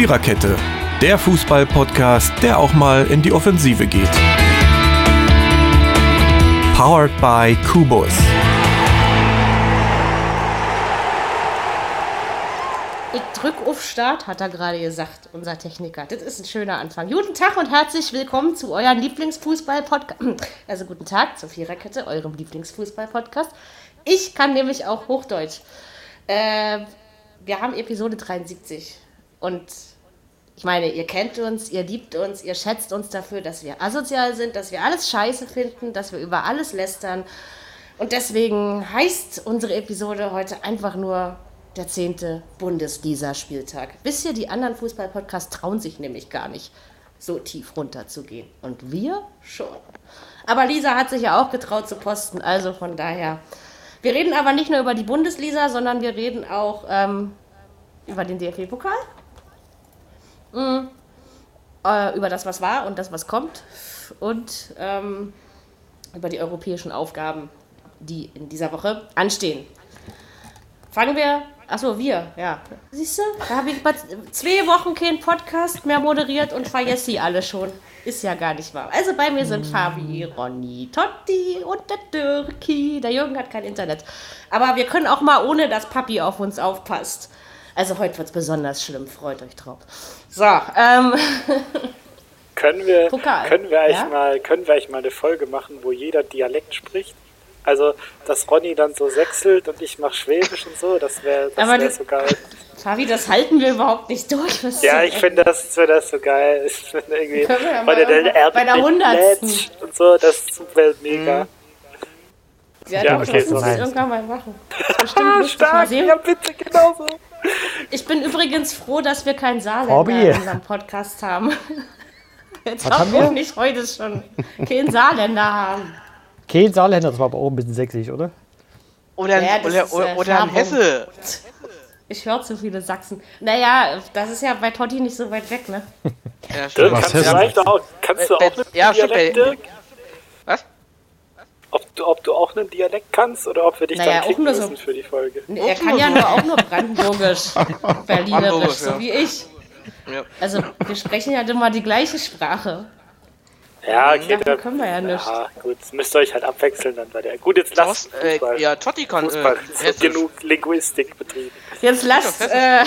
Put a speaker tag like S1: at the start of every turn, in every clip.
S1: Viererkette, der Fußball-Podcast, der auch mal in die Offensive geht. Powered by Kubus.
S2: Ich drück auf Start, hat er gerade gesagt, unser Techniker. Das ist ein schöner Anfang. Guten Tag und herzlich willkommen zu eurem Lieblingsfußball-Podcast. Also guten Tag zur Viererkette, eurem Lieblingsfußball-Podcast. Ich kann nämlich auch Hochdeutsch. Äh, wir haben Episode 73 und ich meine, ihr kennt uns, ihr liebt uns, ihr schätzt uns dafür, dass wir asozial sind, dass wir alles scheiße finden, dass wir über alles lästern. Und deswegen heißt unsere Episode heute einfach nur der zehnte Bundesliga-Spieltag. Wisst ihr, die anderen Fußball-Podcasts trauen sich nämlich gar nicht, so tief runter zu gehen. Und wir schon. Aber Lisa hat sich ja auch getraut zu posten, also von daher. Wir reden aber nicht nur über die Bundesliga, sondern wir reden auch ähm, über den DFB-Pokal. Mhm. Äh, über das, was war und das, was kommt. Und ähm, über die europäischen Aufgaben, die in dieser Woche anstehen. Fangen wir. Achso, wir, ja. Siehst du, da habe ich zwei Wochen keinen Podcast mehr moderiert und vergesse sie alle schon. Ist ja gar nicht wahr. Also bei mir sind Fabi, Ronny, Totti und der Dirki. Der Jürgen hat kein Internet. Aber wir können auch mal ohne, dass Papi auf uns aufpasst. Also heute wird es besonders schlimm, freut euch drauf. So, ähm.
S3: Können wir, können, wir eigentlich ja? mal, können wir eigentlich mal eine Folge machen, wo jeder Dialekt spricht? Also, dass Ronny dann so sechselt und ich mach Schwäbisch und so, das wäre das wär so geil.
S2: Fabi, das halten wir überhaupt nicht durch.
S3: Was ja, ich finde das, wär das so geil. Ich finde irgendwie,
S2: ja bei, der, bei der 100.
S3: und so, das wäre mega. Mhm.
S2: Ja, ja okay, das muss ich irgendwann mal machen. Bestimmt
S3: Stark, mal sehen. ja bitte, genauso.
S2: Ich bin übrigens froh, dass wir keinen Saarländer in unserem Podcast haben. Jetzt Was haben wir nicht heute schon keinen Saarländer haben.
S4: Kein Saarländer, das war aber auch ein bisschen sächsisch, oder?
S5: Oder, ja, oder, ist, oder, oder ein Hesse.
S2: Ich höre zu viele Sachsen. Naja, das ist ja bei Totti nicht so weit weg, ne?
S3: Ja, stimmt. Kannst, du auch, kannst du auch eine ja, Dialekte?
S5: Was?
S3: Ob du, ob du auch einen Dialekt kannst oder ob wir dich naja, dann klicken müssen so, für die Folge.
S2: Nee, er kann ja nur auch nur Brandenburgisch, Berlinerisch, so wie ich. Ja. Also wir sprechen ja immer die gleiche Sprache.
S3: Ja, okay.
S2: Dann können wir ja nicht. Ja,
S3: gut, müsst ihr euch halt abwechseln dann bei der. Gut, jetzt lasst
S5: äh, Ja, Totti kann Fußball,
S3: äh, genug Linguistik betrieben.
S2: Jetzt lasst, äh,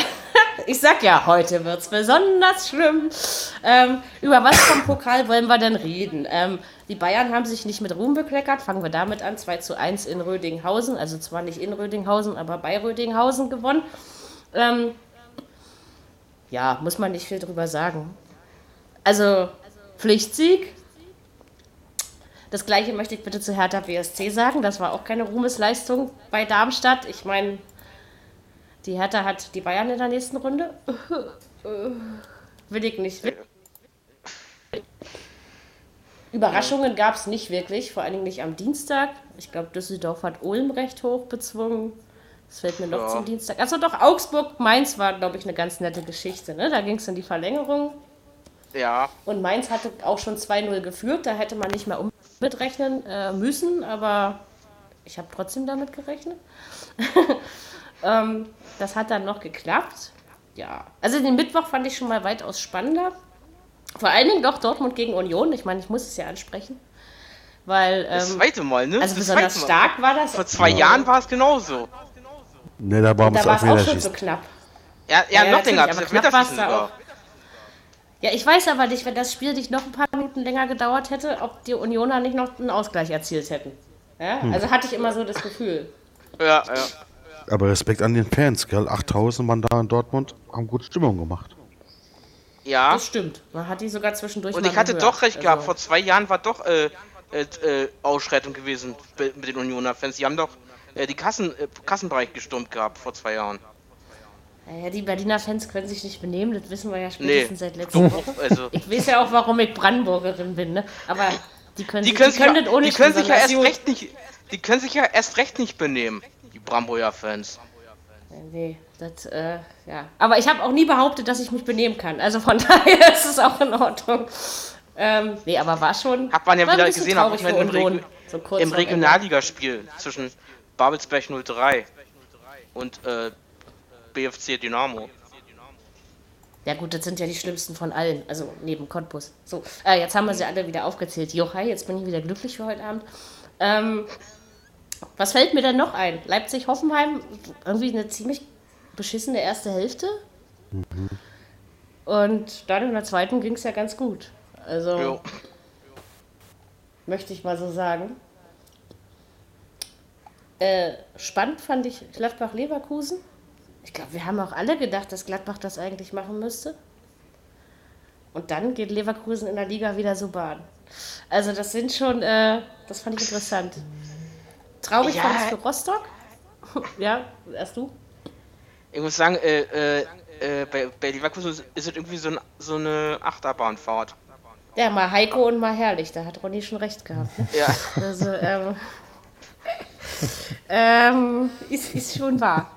S2: ich sag ja, heute wird's besonders schlimm. Ähm, über was vom Pokal wollen wir denn reden? Ähm, die Bayern haben sich nicht mit Ruhm bekleckert. Fangen wir damit an. 2 zu 1 in Rödinghausen. Also zwar nicht in Rödinghausen, aber bei Rödinghausen gewonnen. Ähm, ja, muss man nicht viel drüber sagen. Also Pflichtsieg, das gleiche möchte ich bitte zu Hertha BSC sagen. Das war auch keine Ruhmesleistung bei Darmstadt. Ich meine, die Hertha hat die Bayern in der nächsten Runde. Will ich nicht. Überraschungen gab es nicht wirklich, vor allen Dingen nicht am Dienstag. Ich glaube, Düsseldorf hat Ulm recht hoch bezwungen. Das fällt mir noch ja. zum Dienstag. Also doch, Augsburg, Mainz war, glaube ich, eine ganz nette Geschichte. Ne? Da ging es in die Verlängerung.
S5: Ja.
S2: Und Mainz hatte auch schon 2-0 geführt. Da hätte man nicht mehr um mitrechnen äh, müssen, aber ich habe trotzdem damit gerechnet. ähm, das hat dann noch geklappt. Ja, also den Mittwoch fand ich schon mal weitaus spannender. Vor allen Dingen doch Dortmund gegen Union. Ich meine, ich muss es ja ansprechen. Weil, ähm,
S5: das zweite Mal, ne?
S2: Also besonders stark war das.
S5: Vor zwei ja. Jahren war es genauso.
S4: Ne, da war
S2: es auch, auch schon so knapp.
S5: Ja, ja, ja noch länger. Aber knapp war es
S2: da auch. Ja, ich weiß aber nicht, wenn das Spiel nicht noch ein paar Minuten länger gedauert hätte, ob die Unioner nicht noch einen Ausgleich erzielt hätten. Ja? Hm. Also hatte ich immer so das Gefühl.
S5: Ja, ja.
S4: Aber Respekt an den Fans, gell? 8000 waren da in Dortmund, haben gute Stimmung gemacht.
S5: Ja.
S2: Das stimmt. Man hat die sogar zwischendurch.
S5: Und ich hatte gehört. doch recht also gehabt. Vor zwei Jahren war doch äh, äh, äh Ausschreitung gewesen mit den Unioner-Fans. Die haben doch äh, die Kassen, äh, Kassenbereich gestürmt gehabt vor zwei Jahren.
S2: Naja, die Berliner Fans können sich nicht benehmen, das wissen wir ja spätestens nee. seit letzter Woche.
S5: Also.
S2: Ich weiß ja auch, warum ich Brandenburgerin bin, ne? Aber die können,
S5: die
S2: sich,
S5: können, die können, sich, die können sich ja erst recht nicht, die können sich ja erst recht nicht benehmen, die Bramburger Fans.
S2: Nee, das, äh, ja. Aber ich habe auch nie behauptet, dass ich mich benehmen kann. Also von daher ist es auch in Ordnung. Ähm, nee, aber war schon.
S5: Hat man ja wieder gesehen, auch im, Reg so im Regionalligaspiel zwischen Babelsberg 03 und äh, BFC Dynamo.
S2: Ja gut, das sind ja die schlimmsten von allen, also neben Cottbus. So, äh, jetzt haben wir sie alle wieder aufgezählt. Jochai, jetzt bin ich wieder glücklich für heute Abend. Ähm, was fällt mir denn noch ein? Leipzig-Hoffenheim, irgendwie eine ziemlich beschissene erste Hälfte. Mhm. Und dann in der zweiten ging es ja ganz gut. Also, jo. möchte ich mal so sagen. Äh, spannend fand ich Gladbach-Leverkusen. Ich glaube, wir haben auch alle gedacht, dass Gladbach das eigentlich machen müsste. Und dann geht Leverkusen in der Liga wieder so bahn. Also das sind schon, äh, das fand ich interessant. Traurig ja. fand ich für Rostock. ja, erst du.
S5: Ich muss sagen, äh, äh, äh, bei, bei Leverkusen ist es irgendwie so, ein, so eine Achterbahnfahrt.
S2: Ja, mal Heiko und mal herrlich, da hat Ronny schon recht gehabt. Ne?
S5: Ja.
S2: Also, ähm, ähm, ist, ist schon wahr.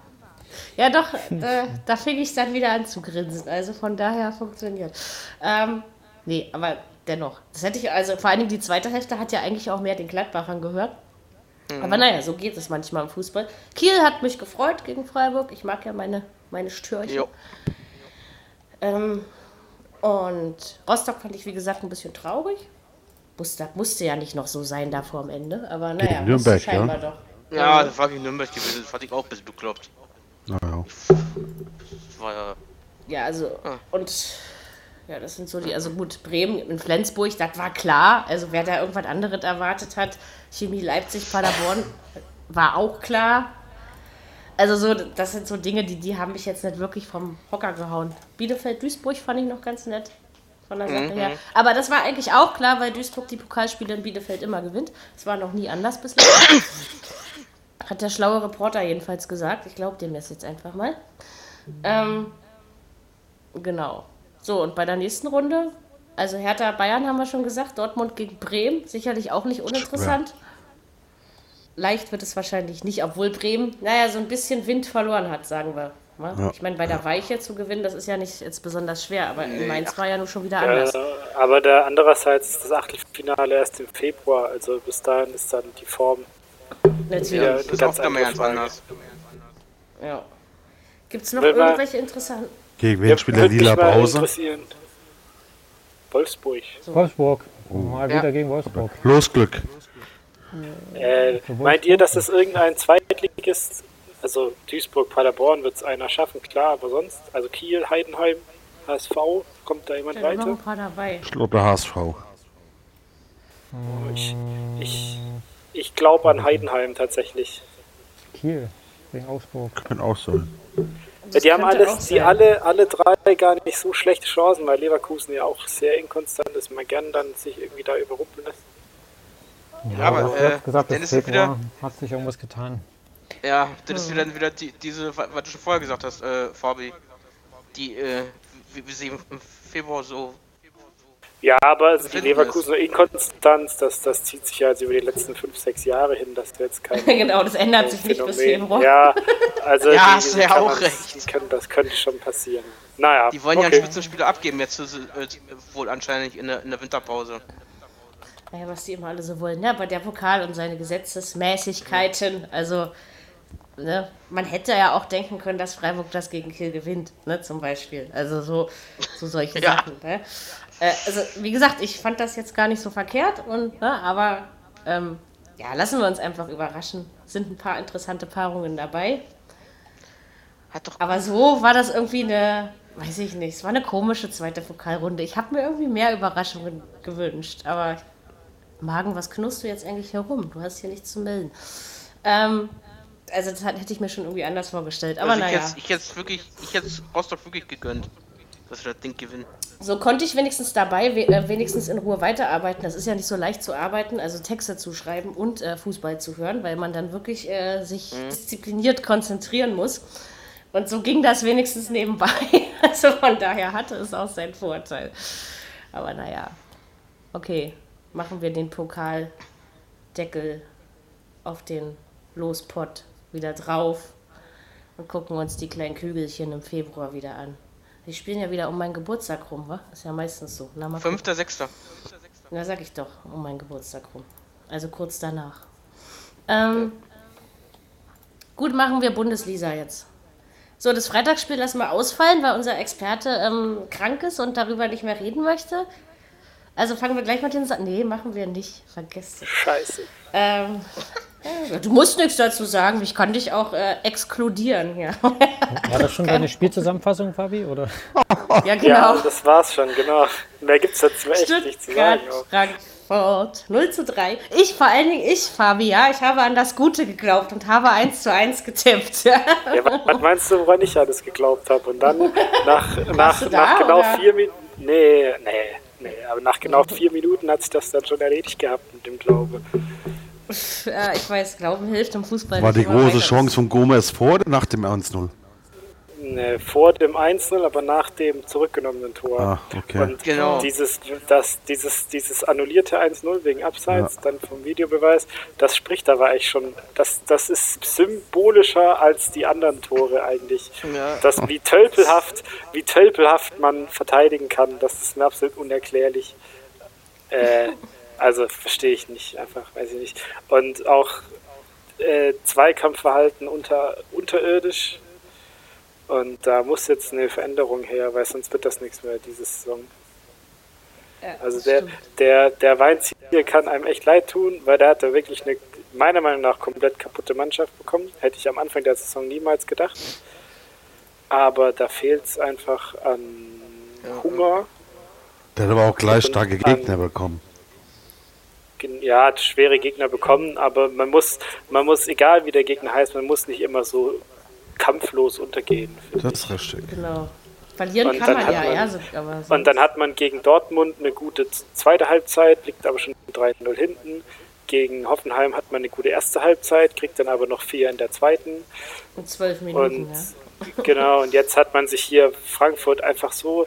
S2: Ja, doch, äh, da fing ich dann wieder an zu grinsen. Also von daher funktioniert. Ähm, nee, aber dennoch. Das hätte ich, also vor allem die zweite Hälfte hat ja eigentlich auch mehr den Gladbachern gehört. Mhm. Aber naja, so geht es manchmal im Fußball. Kiel hat mich gefreut gegen Freiburg. Ich mag ja meine, meine Störchen. Ähm, und Rostock fand ich, wie gesagt, ein bisschen traurig. Musste, musste ja nicht noch so sein da vor dem Ende. Aber naja,
S4: Nürnberg,
S2: scheinbar
S4: ja?
S2: doch.
S5: Ja, das war gegen Nürnberg gewesen. Das fand ich auch ein bisschen bekloppt.
S4: Naja.
S5: War ja.
S2: Ja, also, ah. und ja, das sind so die, also gut, Bremen in Flensburg, das war klar. Also wer da irgendwas anderes erwartet hat, Chemie Leipzig, Paderborn, war auch klar. Also so, das sind so Dinge, die, die haben mich jetzt nicht wirklich vom Hocker gehauen. Bielefeld, Duisburg fand ich noch ganz nett von der Sache mhm. her. Aber das war eigentlich auch klar, weil Duisburg die Pokalspiele in Bielefeld immer gewinnt. Das war noch nie anders bislang. Hat der schlaue Reporter jedenfalls gesagt. Ich glaube dem das jetzt einfach mal. Ähm, genau. So, und bei der nächsten Runde, also Hertha Bayern haben wir schon gesagt, Dortmund gegen Bremen, sicherlich auch nicht uninteressant. Ja. Leicht wird es wahrscheinlich nicht, obwohl Bremen, naja, so ein bisschen Wind verloren hat, sagen wir. Ne? Ja. Ich meine, bei der Weiche zu gewinnen, das ist ja nicht jetzt besonders schwer, aber in Mainz war ja nur schon wieder anders. Ja,
S3: aber der andererseits ist das Achtelfinale erst im Februar, also bis dahin ist dann die Form
S2: Natürlich. Ja,
S5: das ist auch ganz anders.
S2: Ja. Gibt es noch irgendwelche interessanten...
S4: Gegen wen spielt der Lila Pause?
S3: Wolfsburg.
S6: So. Wolfsburg. Oh. Mal wieder ja. gegen Wolfsburg.
S4: Los Glück.
S3: Äh, meint ihr, dass das irgendein Zweitligist, also Duisburg, Paderborn wird es einer schaffen, klar, aber sonst, also Kiel, Heidenheim, HSV, kommt da jemand weiter?
S2: Ein paar dabei.
S4: Ich glaube der HSV. Oh,
S3: ich, ich ich glaube an Heidenheim tatsächlich.
S6: Kiel, wegen Augsburg.
S4: Kann auch sein.
S3: Ja, die haben alles, die alle, alle drei gar nicht so schlechte Chancen, weil Leverkusen ja auch sehr inkonstant ist, man gern dann sich irgendwie da überrumpeln lässt.
S6: Ja, aber äh, gesagt, Dennis ist wieder, hat sich irgendwas getan.
S5: Ja, das ist wieder, wieder die, diese, was du schon vorher gesagt hast, äh, Fabi, die, äh, wie, wie sie im Februar so
S3: ja, aber also die Leverkusener Inkonstanz, das, das zieht sich ja jetzt über die letzten fünf, sechs Jahre hin, dass du jetzt kein.
S2: genau, das ändert sich nicht bis Februar.
S3: Ja, also.
S5: ja, hast du ja auch recht.
S3: Können, das könnte schon passieren. Naja.
S5: Die wollen okay. ja einen Spitzenspieler abgeben, jetzt äh, wohl anscheinend in der, in der Winterpause.
S2: Naja, was die immer alle so wollen, ne? Aber der Pokal und seine Gesetzesmäßigkeiten, also. Ne, man hätte ja auch denken können, dass Freiburg das gegen Kiel gewinnt, ne, zum Beispiel. Also so, so solche ja. Sachen. Ne? Äh, also, wie gesagt, ich fand das jetzt gar nicht so verkehrt, und, ne, aber ähm, ja, lassen wir uns einfach überraschen. Sind ein paar interessante Paarungen dabei. Hat doch aber so war das irgendwie eine, weiß ich nicht, es war eine komische zweite Pokalrunde. Ich habe mir irgendwie mehr Überraschungen gewünscht, aber Magen, was knurrst du jetzt eigentlich herum? Du hast hier nichts zu melden. Ähm, also das hätte ich mir schon irgendwie anders vorgestellt. Aber also
S5: ich
S2: naja.
S5: Ich jetzt wirklich, ich hätte Rostock wirklich gegönnt, dass wir das Ding gewinnen.
S2: So konnte ich wenigstens dabei äh, wenigstens in Ruhe weiterarbeiten. Das ist ja nicht so leicht zu arbeiten, also Texte zu schreiben und äh, Fußball zu hören, weil man dann wirklich äh, sich mhm. diszipliniert konzentrieren muss. Und so ging das wenigstens nebenbei. Also von daher hatte es auch seinen Vorteil. Aber naja, okay, machen wir den Pokaldeckel auf den Lospott wieder drauf und gucken uns die kleinen Kügelchen im Februar wieder an. Die spielen ja wieder um meinen Geburtstag rum, wa? Ist ja meistens so.
S5: Fünfter, sechster.
S2: Na, sag ich doch, um meinen Geburtstag rum. Also kurz danach. Ähm, gut, machen wir Bundesliga jetzt. So, das Freitagsspiel lassen wir ausfallen, weil unser Experte ähm, krank ist und darüber nicht mehr reden möchte. Also fangen wir gleich mit den Sa Nee, machen wir nicht. Vergesst es.
S3: Scheiße.
S2: Ähm, du musst nichts dazu sagen. Ich kann dich auch äh, exkludieren. Ja.
S6: War das schon deine Spielzusammenfassung, Fabi? Oder?
S2: Ja, genau.
S3: Ja, das war's schon, genau. Mehr gibt's dazu echt nicht zu sagen.
S2: Frankfurt 0 zu 3. Ich, vor allen Dingen ich, Fabi, ja, ich habe an das Gute geglaubt und habe 1 zu 1 getippt.
S3: Ja, was meinst du, woran ich alles geglaubt habe? Und dann nach, nach, da, nach genau oder? vier Minuten. Nee, nee. Nee, aber nach genau vier Minuten hat sich das dann schon erledigt gehabt mit dem Glaube.
S2: Ja, ich weiß, Glauben hilft im Fußball.
S4: War die große Chance von Gomez vor oder nach dem 1-0?
S3: Ne, vor dem 1-0, aber nach dem zurückgenommenen Tor.
S4: Ah, okay.
S3: Und genau. dieses, das, dieses, dieses annullierte 1-0 wegen Abseits, ja. dann vom Videobeweis, das spricht aber eigentlich schon, das, das ist symbolischer als die anderen Tore eigentlich. Ja. Das, wie tölpelhaft, wie tölpelhaft man verteidigen kann, das ist mir absolut unerklärlich. Äh, also verstehe ich nicht, einfach, weiß ich nicht. Und auch äh, Zweikampfverhalten unter, unterirdisch und da muss jetzt eine Veränderung her, weil sonst wird das nichts mehr, diese Saison. Ja, also der, der, der Weinziel kann einem echt leid tun, weil der hat da wirklich eine, meiner Meinung nach, komplett kaputte Mannschaft bekommen. Hätte ich am Anfang der Saison niemals gedacht. Aber da fehlt es einfach an ja, Hunger.
S4: Der hat aber auch gleich starke Gegner an, bekommen.
S3: Ja, hat schwere Gegner bekommen, aber man muss, man muss, egal wie der Gegner heißt, man muss nicht immer so kampflos untergehen.
S4: Das ist richtig.
S2: Genau. Verlieren und kann man ja, man, ja. So.
S3: Und dann hat man gegen Dortmund eine gute zweite Halbzeit, liegt aber schon 3-0 hinten. Gegen Hoffenheim hat man eine gute erste Halbzeit, kriegt dann aber noch vier in der zweiten.
S2: Und zwölf Minuten,
S3: und, ja. Genau, und jetzt hat man sich hier Frankfurt einfach so,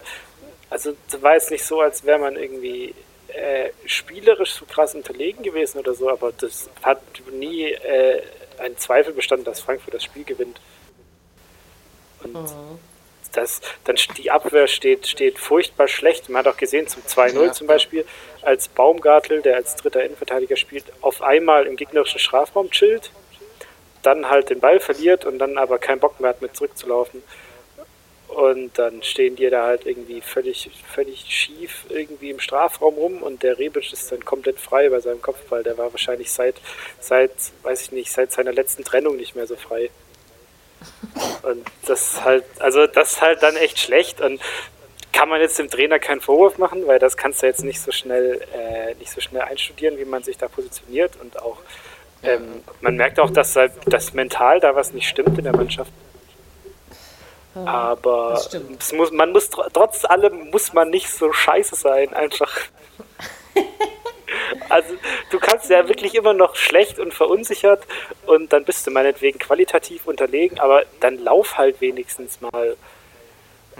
S3: also war es nicht so, als wäre man irgendwie äh, spielerisch so krass unterlegen gewesen oder so, aber das hat nie äh, ein Zweifel bestanden, dass Frankfurt das Spiel gewinnt. Und mhm. das, dann die Abwehr steht, steht furchtbar schlecht. Man hat auch gesehen, zum 2-0 ja, zum Beispiel, als Baumgartel, der als dritter Innenverteidiger spielt, auf einmal im gegnerischen Strafraum chillt, dann halt den Ball verliert und dann aber keinen Bock mehr hat, mit zurückzulaufen. Und dann stehen die da halt irgendwie völlig, völlig schief irgendwie im Strafraum rum und der Rebic ist dann komplett frei bei seinem Kopfball. Der war wahrscheinlich seit, seit, weiß ich nicht, seit seiner letzten Trennung nicht mehr so frei. Und das halt, also das ist halt dann echt schlecht und kann man jetzt dem Trainer keinen Vorwurf machen, weil das kannst du jetzt nicht so schnell, äh, nicht so schnell einstudieren, wie man sich da positioniert und auch ähm, man merkt auch, dass halt das mental da was nicht stimmt in der Mannschaft. Aber muss, man muss trotz allem muss man nicht so scheiße sein, einfach. Also du kannst ja wirklich immer noch schlecht und verunsichert und dann bist du meinetwegen qualitativ unterlegen, aber dann lauf halt wenigstens mal.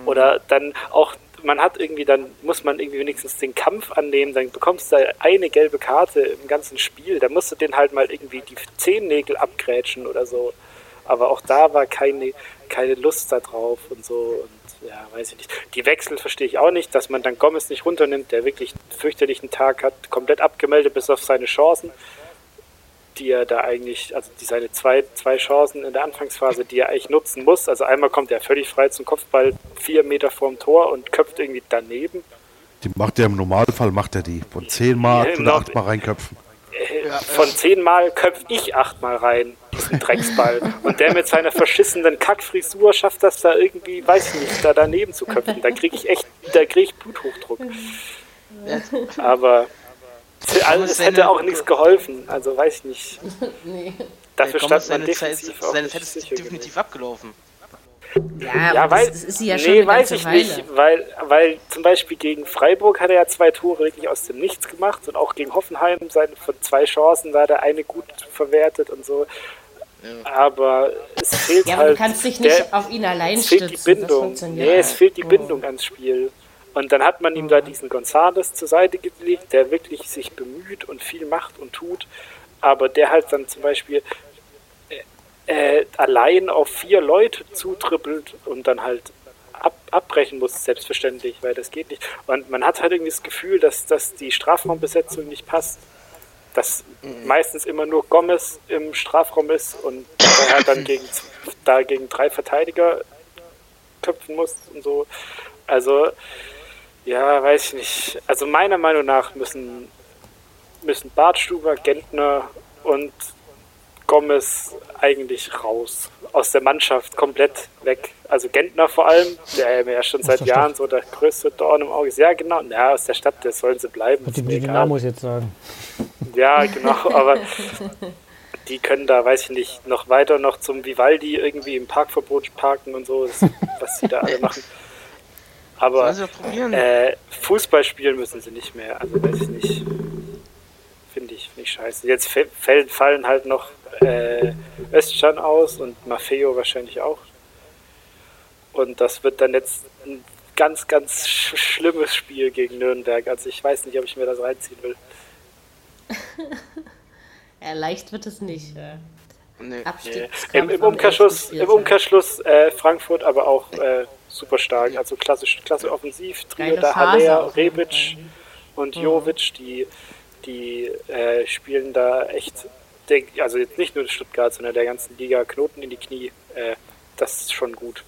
S3: Oder dann auch, man hat irgendwie, dann muss man irgendwie wenigstens den Kampf annehmen, dann bekommst du eine gelbe Karte im ganzen Spiel, da musst du den halt mal irgendwie die Zehennägel abgrätschen oder so. Aber auch da war keine, keine Lust da drauf und so. Und ja, weiß ich nicht. Die Wechsel verstehe ich auch nicht, dass man dann Gomez nicht runternimmt, der wirklich einen fürchterlichen Tag hat, komplett abgemeldet bis auf seine Chancen, die er da eigentlich, also die seine zwei, zwei Chancen in der Anfangsphase, die er eigentlich nutzen muss. Also einmal kommt er völlig frei zum Kopfball, vier Meter vorm Tor und köpft irgendwie daneben.
S4: Die macht er im Normalfall, macht er die von zehnmal ja, oder achtmal reinköpfen.
S3: Ja, von zehnmal köpf ich achtmal rein, diesen Drecksball. Und der mit seiner verschissenen Kackfrisur schafft das da irgendwie, weiß ich nicht, da daneben zu köpfen. Da kriege ich echt, da kriege ich Bluthochdruck. Aber also, es hätte auch nichts geholfen, also weiß ich nicht. nee. Dafür stand man defensiv
S5: Zeit, seine Zeit ist definitiv abgelaufen.
S2: Ja, ja weil, das, das, ist sie ja
S3: schon Nee, weiß ich Weile. nicht, weil, weil zum Beispiel gegen Freiburg hat er ja zwei Tore wirklich aus dem Nichts gemacht und auch gegen Hoffenheim seine, von zwei Chancen, da hat er eine gut verwertet und so. Ja. Aber es fehlt ja, halt.
S2: Du kannst dich nicht der, auf ihn allein
S3: es fehlt stützen. die Bindung. Nee, es fehlt die oh. Bindung ans Spiel. Und dann hat man ihm da diesen Gonzales zur Seite gelegt, der wirklich sich bemüht und viel macht und tut, aber der halt dann zum Beispiel äh, allein auf vier Leute zutrippelt und dann halt ab, abbrechen muss, selbstverständlich, weil das geht nicht. Und man hat halt irgendwie das Gefühl, dass, dass die Strafraumbesetzung nicht passt. Dass mhm. meistens immer nur Gomez im Strafraum ist und er dann gegen, da gegen drei Verteidiger köpfen musst und so. Also, ja, weiß ich nicht. Also meiner Meinung nach müssen, müssen Bartstuber, Gentner und Gomez eigentlich raus. Aus der Mannschaft komplett weg. Also Gentner vor allem, der ja schon seit Jahren so der größte Dorn im Auge ist. Ja, genau. Ja, aus der Stadt, der sollen sie bleiben.
S6: Und die Dynamos jetzt sagen.
S3: Ja, genau, aber die können da, weiß ich nicht, noch weiter noch zum Vivaldi irgendwie im Parkverbot parken und so, was sie da alle machen. Aber äh, Fußball spielen müssen sie nicht mehr. Also weiß ich nicht. Finde ich nicht scheiße. Jetzt fallen halt noch äh, Özcan aus und Maffeo wahrscheinlich auch. Und das wird dann jetzt ein ganz, ganz sch schlimmes Spiel gegen Nürnberg. Also ich weiß nicht, ob ich mir das reinziehen will.
S2: ja, leicht wird es nicht.
S3: Nee. nee. Im, Im, Umkehrschluss, im Umkehrschluss äh, Frankfurt aber auch äh, super stark. Also klassisch, klasse offensiv. Trio da Haller, Rebic und mhm. Jovic, die, die äh, spielen da echt der, also jetzt nicht nur Stuttgart, sondern der ganzen Liga Knoten in die Knie, äh, das ist schon gut.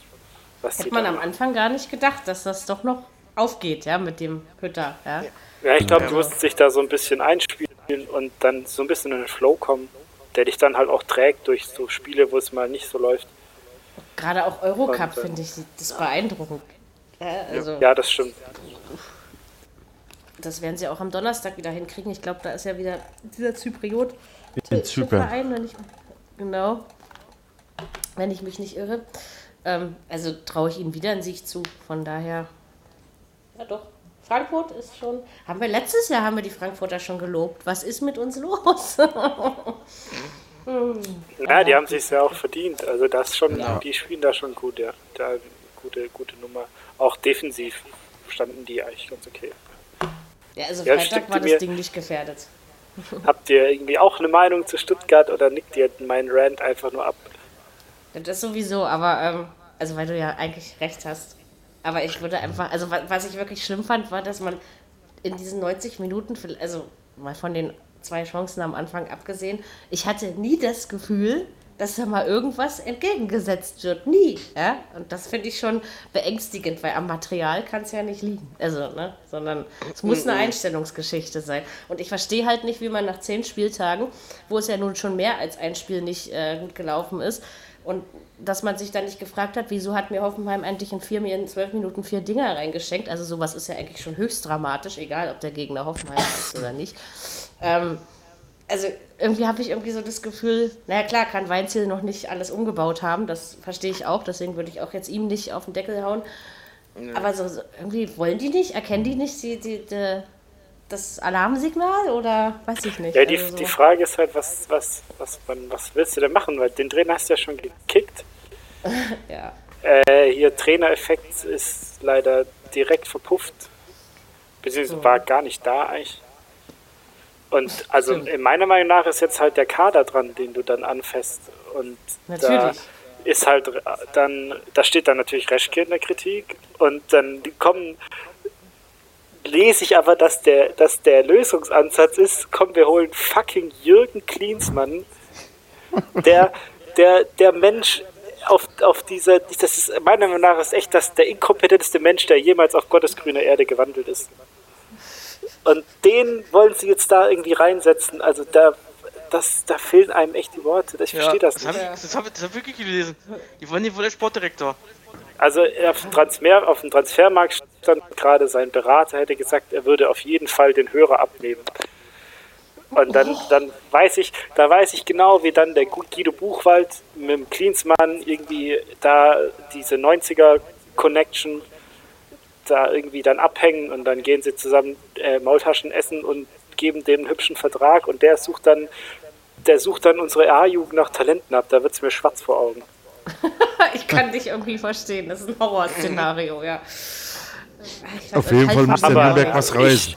S2: Was Hätte man am Anfang gar nicht gedacht, dass das doch noch aufgeht, ja, mit dem Hütter, ja.
S3: Ja, ich glaube, ja. du musst sich da so ein bisschen einspielen und dann so ein bisschen in den Flow kommen, der dich dann halt auch trägt durch so Spiele, wo es mal nicht so läuft.
S2: Gerade auch Eurocup äh, finde ich das beeindruckend.
S3: Ja, also, ja, das stimmt.
S2: Das werden sie auch am Donnerstag wieder hinkriegen. Ich glaube, da ist ja wieder dieser Zypriot
S4: in Zypern.
S2: Verein, wenn ich, genau, wenn ich mich nicht irre. Ähm, also traue ich ihnen wieder einen Sieg zu. Von daher, ja doch. Frankfurt ist schon. Haben wir letztes Jahr haben wir die Frankfurter schon gelobt. Was ist mit uns los?
S3: hm. Ja, die haben sich ja auch verdient. Also das schon, ja. die spielen da schon gut, ja. Da gute, gute Nummer. Auch defensiv standen die eigentlich ganz okay.
S2: Ja, also ja, Freitag war das Ding nicht gefährdet.
S3: Habt ihr irgendwie auch eine Meinung zu Stuttgart oder nickt ihr meinen Rant einfach nur ab?
S2: Das sowieso, aber ähm, also weil du ja eigentlich recht hast. Aber ich würde einfach, also was ich wirklich schlimm fand, war, dass man in diesen 90 Minuten, also mal von den zwei Chancen am Anfang abgesehen, ich hatte nie das Gefühl, dass da mal irgendwas entgegengesetzt wird. Nie. Ja? Und das finde ich schon beängstigend, weil am Material kann es ja nicht liegen. Also, ne? Sondern es muss eine Einstellungsgeschichte sein. Und ich verstehe halt nicht, wie man nach zehn Spieltagen, wo es ja nun schon mehr als ein Spiel nicht äh, gut gelaufen ist, und dass man sich dann nicht gefragt hat, wieso hat mir Hoffenheim endlich in, vier, in zwölf Minuten vier Dinger reingeschenkt. Also sowas ist ja eigentlich schon höchst dramatisch, egal ob der Gegner Hoffenheim ist oder nicht. Ähm, also irgendwie habe ich irgendwie so das Gefühl, naja klar, kann Weinziel noch nicht alles umgebaut haben, das verstehe ich auch, deswegen würde ich auch jetzt ihm nicht auf den Deckel hauen. Ja. Aber so, so, irgendwie wollen die nicht, erkennen die nicht die, die, die, das Alarmsignal oder weiß ich nicht.
S3: Ja, die, also so. die Frage ist halt, was, was, was, was willst du denn machen? Weil den Trainer hast du ja schon gekickt.
S2: ja.
S3: Äh, hier Trainereffekt ist leider direkt verpufft. Beziehungsweise so. war gar nicht da eigentlich. Und also in meiner Meinung nach ist jetzt halt der Kader dran, den du dann anfasst. Und natürlich. da ist halt dann, da steht dann natürlich Reschke in der Kritik und dann kommen lese ich aber, dass der, dass der Lösungsansatz ist, komm, wir holen fucking Jürgen Klinsmann, der, der, der Mensch auf, auf dieser, das ist meiner Meinung nach ist echt das, der inkompetenteste Mensch, der jemals auf Gottes grüner Erde gewandelt ist. Und den wollen sie jetzt da irgendwie reinsetzen. Also da, das, da fehlen einem echt die Worte. Ich ja, verstehe das,
S5: das nicht. Hab ich, das habe hab ich wirklich gelesen. Die wollen nicht wohl der Sportdirektor.
S3: Also auf dem, Transfer, auf dem Transfermarkt stand gerade sein Berater, hätte gesagt, er würde auf jeden Fall den Hörer abnehmen. Und dann, dann weiß ich, da weiß ich genau, wie dann der Guido Buchwald mit dem Klinsmann irgendwie da diese 90er Connection da irgendwie dann abhängen und dann gehen sie zusammen äh, Maultaschen essen und geben dem einen hübschen Vertrag und der sucht dann, der sucht dann unsere A-Jugend nach Talenten ab. Da wird es mir schwarz vor Augen.
S2: ich kann dich irgendwie verstehen. Das ist ein Horrorszenario, ja.
S4: Auf jeden Fall muss der Nürnberg was reißen.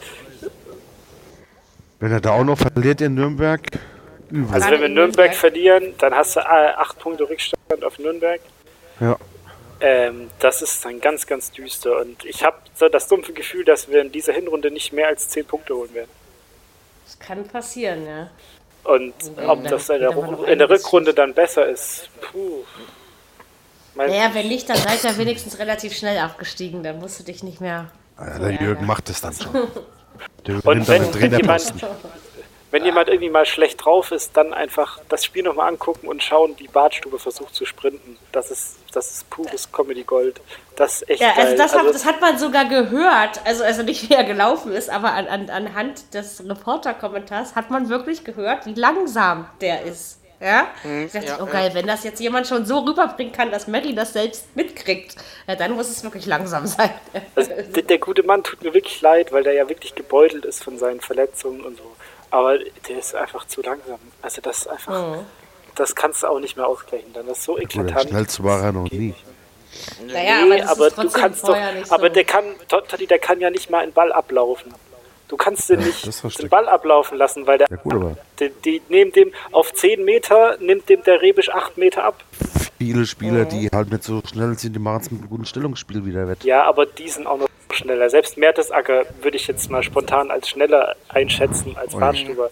S4: Wenn er da auch noch verliert in Nürnberg.
S3: Übel. Also wenn wir Nürnberg, Nürnberg verlieren, dann hast du äh, acht Punkte Rückstand auf Nürnberg.
S4: Ja.
S3: Ähm, das ist dann ganz, ganz düster. Und ich habe so das dumpfe Gefühl, dass wir in dieser Hinrunde nicht mehr als 10 Punkte holen werden.
S2: Das kann passieren, ja.
S3: Und ob das in der, in der Rückrunde dann besser ist, puh.
S2: naja, wenn nicht, dann seid ihr wenigstens relativ schnell abgestiegen. Dann musst du dich nicht mehr.
S4: Ja, der Jürgen macht es dann schon.
S3: Der Und wenn, wenn, jemand, wenn jemand irgendwie mal schlecht drauf ist, dann einfach das Spiel nochmal angucken und schauen, wie Bartstube versucht zu sprinten. Das ist, das ist pures Comedy Gold. Das ist echt
S2: ja,
S3: also
S2: das, also, hat, das hat man sogar gehört. Also, also nicht wie er gelaufen ist, aber an, an, anhand des Reporter-Kommentars hat man wirklich gehört, wie langsam der ist. Ja? Mhm, ich dachte, ja, oh geil, ja. wenn das jetzt jemand schon so rüberbringen kann, dass Mary das selbst mitkriegt, ja, dann muss es wirklich langsam sein.
S3: Also, der, der, gute Mann tut mir wirklich leid, weil der ja wirklich gebeutelt ist von seinen Verletzungen und so. Aber der ist einfach zu langsam. Also das ist einfach, mhm. das kannst du auch nicht mehr ausgleichen. Dann das ist so eklatant. Der
S4: schnellste war er noch nie.
S3: Naja, nee, aber, aber du kannst doch, aber so. der kann, Totti, der kann ja nicht mal einen Ball ablaufen. Du kannst den nicht den Ball ablaufen lassen, weil der, ja, gut, die, die, neben dem auf 10 Meter nimmt dem der Rebisch 8 Meter ab.
S4: Viele Spieler, mhm. die halt nicht so schnell sind, die machen es mit einem guten Stellungsspiel wieder wett.
S3: Ja, aber die sind auch noch schneller. Selbst Mertesacker würde ich jetzt mal spontan als schneller einschätzen als Bartstuber.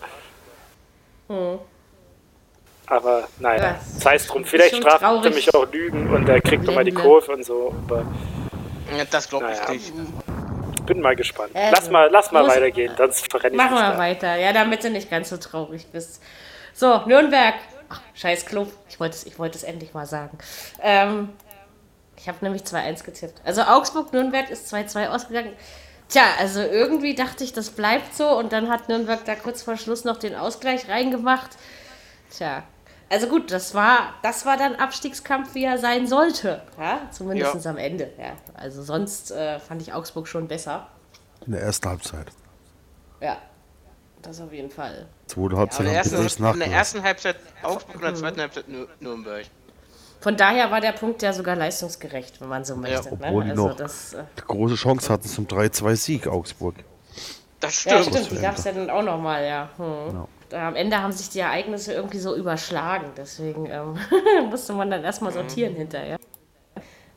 S3: Hm. Aber nein, sei es drum. Vielleicht straft er mich auch Lügen und er kriegt nochmal die Kurve und so. Aber,
S5: ja, das glaube ich naja. nicht.
S3: Bin mal gespannt. Also, lass mal, lass mal weitergehen, sonst verrenne
S2: ich Mach mal weiter, ja, damit du nicht ganz so traurig bist. So, Nürnberg. Ach, scheiß Club. Ich wollte es ich wollt endlich mal sagen. Ähm, ich habe nämlich 2-1 getippt. Also Augsburg-Nürnberg ist 2-2 ausgegangen. Tja, also irgendwie dachte ich, das bleibt so und dann hat Nürnberg da kurz vor Schluss noch den Ausgleich reingemacht. Tja, also gut, das war, das war dann Abstiegskampf, wie er sein sollte. Ja, zumindest ja. am Ende. Ja. Also sonst äh, fand ich Augsburg schon besser.
S4: In der ersten Halbzeit.
S2: Ja, das auf jeden Fall.
S4: Zweite Halbzeit
S5: ja, in, der ersten, in der ersten Halbzeit Augsburg und in der zweiten Halbzeit Nürnberg.
S2: Von daher war der Punkt ja sogar leistungsgerecht, wenn man so möchte. Ja,
S4: ne? obwohl ne? die also noch das, äh, große Chance hatten zum 3-2-Sieg Augsburg.
S2: Das stimmt. Ja, stimmt, die gab es ja dann auch nochmal, ja. Hm. Genau. Am Ende haben sich die Ereignisse irgendwie so überschlagen, deswegen ähm, musste man dann erstmal sortieren mhm. hinterher.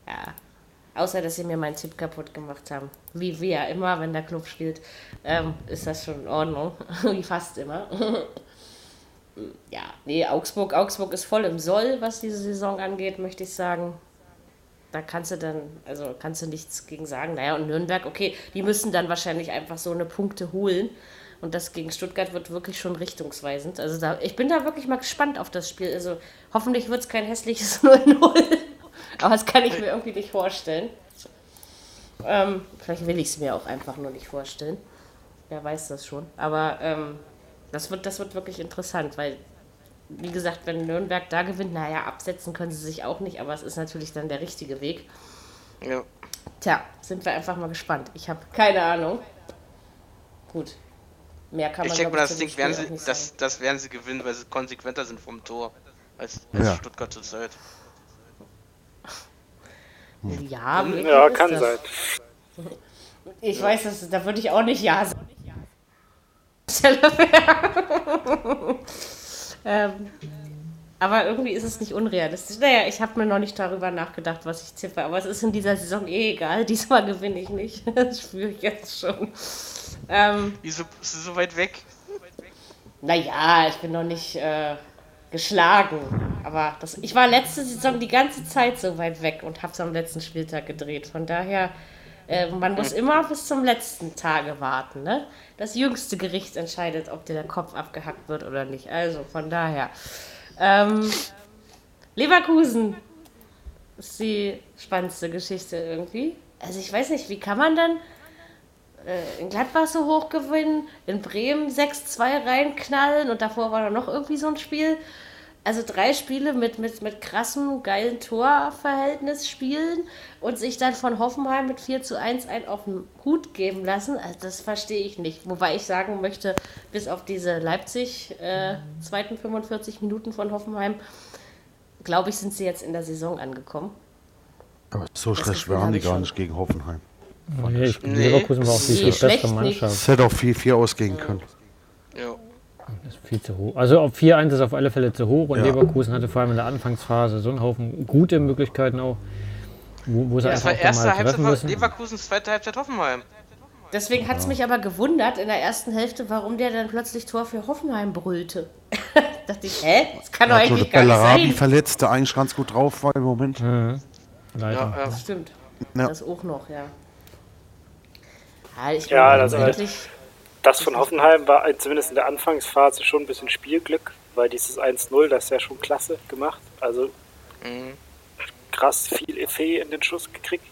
S2: Ja. Außer, dass sie mir meinen Tipp kaputt gemacht haben. Wie wir ja immer, wenn der Club spielt, ähm, ist das schon in Ordnung. Wie fast immer ja, nee, Augsburg, Augsburg ist voll im Soll, was diese Saison angeht, möchte ich sagen. Da kannst du dann, also kannst du nichts gegen sagen. Naja, und Nürnberg, okay, die müssen dann wahrscheinlich einfach so eine Punkte holen. Und das gegen Stuttgart wird wirklich schon richtungsweisend. Also da, ich bin da wirklich mal gespannt auf das Spiel. Also hoffentlich wird es kein hässliches 0-0. Aber das kann ich mir irgendwie nicht vorstellen. Ähm, vielleicht will ich es mir auch einfach nur nicht vorstellen. Wer weiß das schon. Aber ähm, das wird, das wird wirklich interessant, weil, wie gesagt, wenn Nürnberg da gewinnt, naja, absetzen können sie sich auch nicht, aber es ist natürlich dann der richtige Weg. Ja. Tja, sind wir einfach mal gespannt. Ich habe keine Ahnung. Gut.
S5: Mehr kann man Ich denke mal, das Ding werden sie, das, das werden sie gewinnen, weil sie konsequenter sind vom Tor als, als ja. Stuttgart zurzeit.
S2: Ja,
S3: ja kann das. sein.
S2: Ich ja. weiß, dass, da würde ich auch nicht Ja sagen. Stelle wäre. ähm, aber irgendwie ist es nicht unrealistisch. Naja, ich habe mir noch nicht darüber nachgedacht, was ich ziffere. Aber es ist in dieser Saison eh egal. Diesmal gewinne ich nicht. Das spüre ich jetzt schon.
S5: Ähm, Wieso bist du so weit weg?
S2: Naja, ich bin noch nicht äh, geschlagen. Aber das, ich war letzte Saison die ganze Zeit so weit weg und habe es am letzten Spieltag gedreht. Von daher äh, man muss immer bis zum letzten Tage warten. Ne? Das jüngste Gericht entscheidet, ob dir der Kopf abgehackt wird oder nicht. Also von daher. Ähm, Leverkusen ist die spannendste Geschichte irgendwie. Also ich weiß nicht, wie kann man dann äh, in Gladbach so hoch gewinnen, in Bremen 6-2 reinknallen und davor war noch irgendwie so ein Spiel also drei Spiele mit, mit, mit krassem, geilen Torverhältnis spielen und sich dann von Hoffenheim mit 4 zu 1 ein auf den Hut geben lassen, also das verstehe ich nicht. Wobei ich sagen möchte, bis auf diese Leipzig äh, zweiten 45 Minuten von Hoffenheim, glaube ich, sind sie jetzt in der Saison angekommen.
S4: Aber so das schlecht waren die gar schon. nicht gegen Hoffenheim.
S6: Nee, ich, nee. Leverkusen war auch die nee, bessere Mannschaft.
S4: Es hätte auch 4-4 ausgehen können.
S6: Ja. Das ist viel zu hoch. Also 4-1 ist auf alle Fälle zu hoch und ja. Leverkusen hatte vor allem in der Anfangsphase so einen Haufen gute Möglichkeiten auch,
S5: wo, wo sie ja, einfach das war erste Halbzeit müssen. Leverkusen, zweite Halbzeit Hoffenheim.
S2: Deswegen hat es mich aber gewundert in der ersten Hälfte, warum der dann plötzlich Tor für Hoffenheim brüllte. dachte ich, hä? Das kann doch eigentlich gar nicht sein.
S4: verletzt, der eigentlich ganz gut drauf war im Moment. Mhm.
S2: Ja, das stimmt. Ja. Das auch noch, ja.
S3: Ja, ich ja das, wirklich, das von Hoffenheim war zumindest in der Anfangsphase schon ein bisschen Spielglück, weil dieses 1-0, das ist ja schon klasse gemacht. Also mhm. krass viel Effet in den Schuss gekriegt.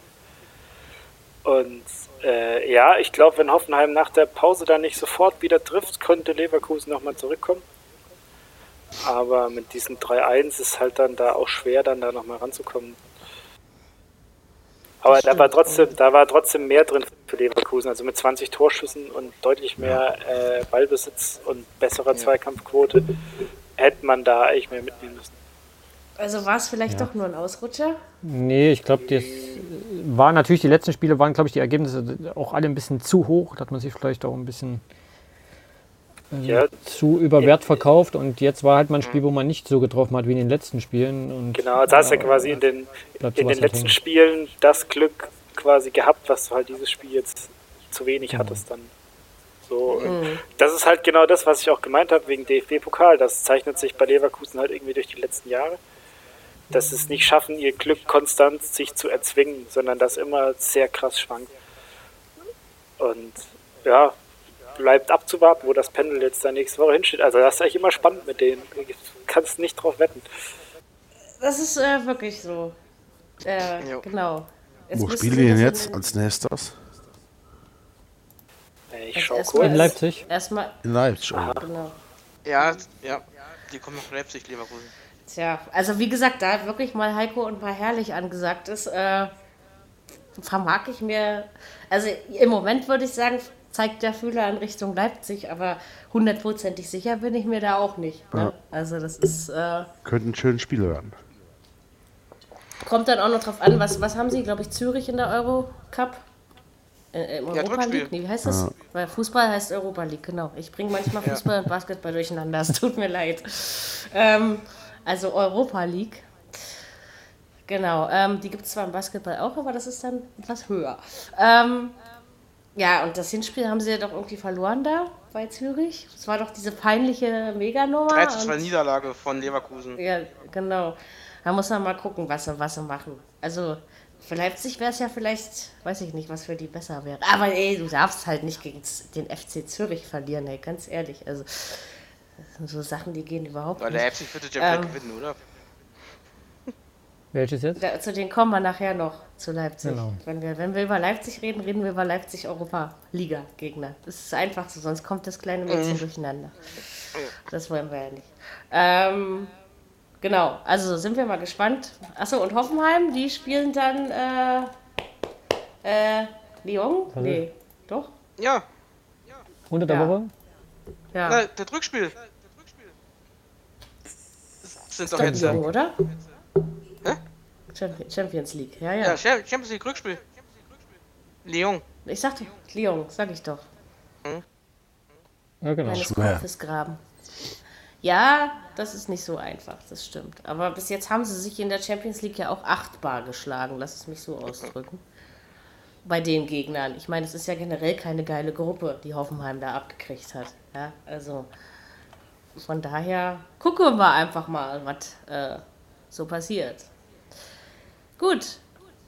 S3: Und äh, ja, ich glaube, wenn Hoffenheim nach der Pause dann nicht sofort wieder trifft, könnte Leverkusen nochmal zurückkommen. Aber mit diesem 3-1 ist halt dann da auch schwer, dann da nochmal ranzukommen. Aber da war trotzdem, da war trotzdem mehr drin für Leverkusen, also mit 20 Torschüssen und deutlich mehr äh, Ballbesitz und besserer ja. Zweikampfquote hätte man da eigentlich mehr mitnehmen müssen.
S2: Also war es vielleicht ja. doch nur ein Ausrutscher?
S6: Nee, ich glaube, das war natürlich, die letzten Spiele waren, glaube ich, die Ergebnisse auch alle ein bisschen zu hoch. Da hat man sich vielleicht auch ein bisschen äh, ja. zu überwert verkauft und jetzt war halt mal ein Spiel, wo man nicht so getroffen hat wie in den letzten Spielen. Und,
S3: genau, also hast du ja quasi in den, in den letzten Spielen das Glück quasi gehabt, was du halt dieses Spiel jetzt zu wenig mhm. hattest dann. So, mhm. Das ist halt genau das, was ich auch gemeint habe wegen DFB-Pokal. Das zeichnet sich bei Leverkusen halt irgendwie durch die letzten Jahre. Dass sie es nicht schaffen, ihr Glück konstant sich zu erzwingen, sondern das immer sehr krass schwankt. Und ja, bleibt abzuwarten, wo das Pendel jetzt da nächste Woche hinsteht. Also das ist eigentlich immer spannend mit denen. Du kannst nicht drauf wetten.
S2: Das ist äh, wirklich so. Äh, genau.
S4: Jetzt wo spielen wir denn jetzt als nächstes?
S3: Ich schau kurz.
S6: In Leipzig.
S2: Erstmal.
S4: In Leipzig, genau.
S5: Ja, ja. Die kommen nach Leipzig, Leverkusen.
S2: Tja, also wie gesagt, da wirklich mal Heiko und mal herrlich angesagt ist, äh, vermag ich mir, also im Moment würde ich sagen, zeigt der Fühler in Richtung Leipzig, aber hundertprozentig sicher bin ich mir da auch nicht. Ne? Ja. Also das ist. Äh,
S4: Könnte ein schönes Spiel werden.
S2: Kommt dann auch noch drauf an, was, was haben sie, glaube ich, Zürich in der Eurocup? Äh, Im Europa ja, League? Nee, wie heißt das? Ja. Weil Fußball heißt Europa League, genau. Ich bringe manchmal Fußball und Basketball durcheinander, es tut mir leid. Ähm, also Europa League. Genau, ähm, die gibt es zwar im Basketball auch, aber das ist dann etwas höher. Ähm, ja, und das Hinspiel haben sie ja doch irgendwie verloren da bei Zürich. Das war doch diese peinliche Meganummer. 3
S5: zu 2 Niederlage von Leverkusen.
S2: Ja, genau. Da muss man mal gucken, was sie, was sie machen. Also, für Leipzig wäre es ja vielleicht, weiß ich nicht, was für die besser wäre. Aber ey, du darfst halt nicht gegen den FC Zürich verlieren, ey, ganz ehrlich. Also, so Sachen, die gehen überhaupt
S5: Weil nicht. Weil Leipzig wird ja ähm, gewinnen, oder?
S6: Welches jetzt?
S2: Da, zu denen kommen wir nachher noch, zu Leipzig. Genau. Wenn, wir, wenn wir über Leipzig reden, reden wir über Leipzig Europa-Liga-Gegner. Das ist einfach so, sonst kommt das kleine Mädchen mhm. durcheinander. Das wollen wir ja nicht. Ähm, genau, also sind wir mal gespannt. Achso, und Hoffenheim, die spielen dann äh, äh, Lyon? Also. Nee, doch?
S5: Ja.
S6: Unter der ja. Woche?
S5: Ja. Na, das Rückspiel.
S2: Das sind doch jetzt. Lyon, oder? Champions League, ja, ja. Ja,
S5: Champions League Rückspiel. Lyon.
S2: Ich sagte Lyon, sag ich doch. Hm?
S6: Ja, genau.
S2: Meines Kopfes graben. Ja, das ist nicht so einfach, das stimmt. Aber bis jetzt haben sie sich in der Champions League ja auch achtbar geschlagen, lass es mich so ausdrücken. Bei den Gegnern. Ich meine, es ist ja generell keine geile Gruppe, die Hoffenheim da abgekriegt hat. Ja, also von daher gucken wir einfach mal, was äh, so passiert. Gut.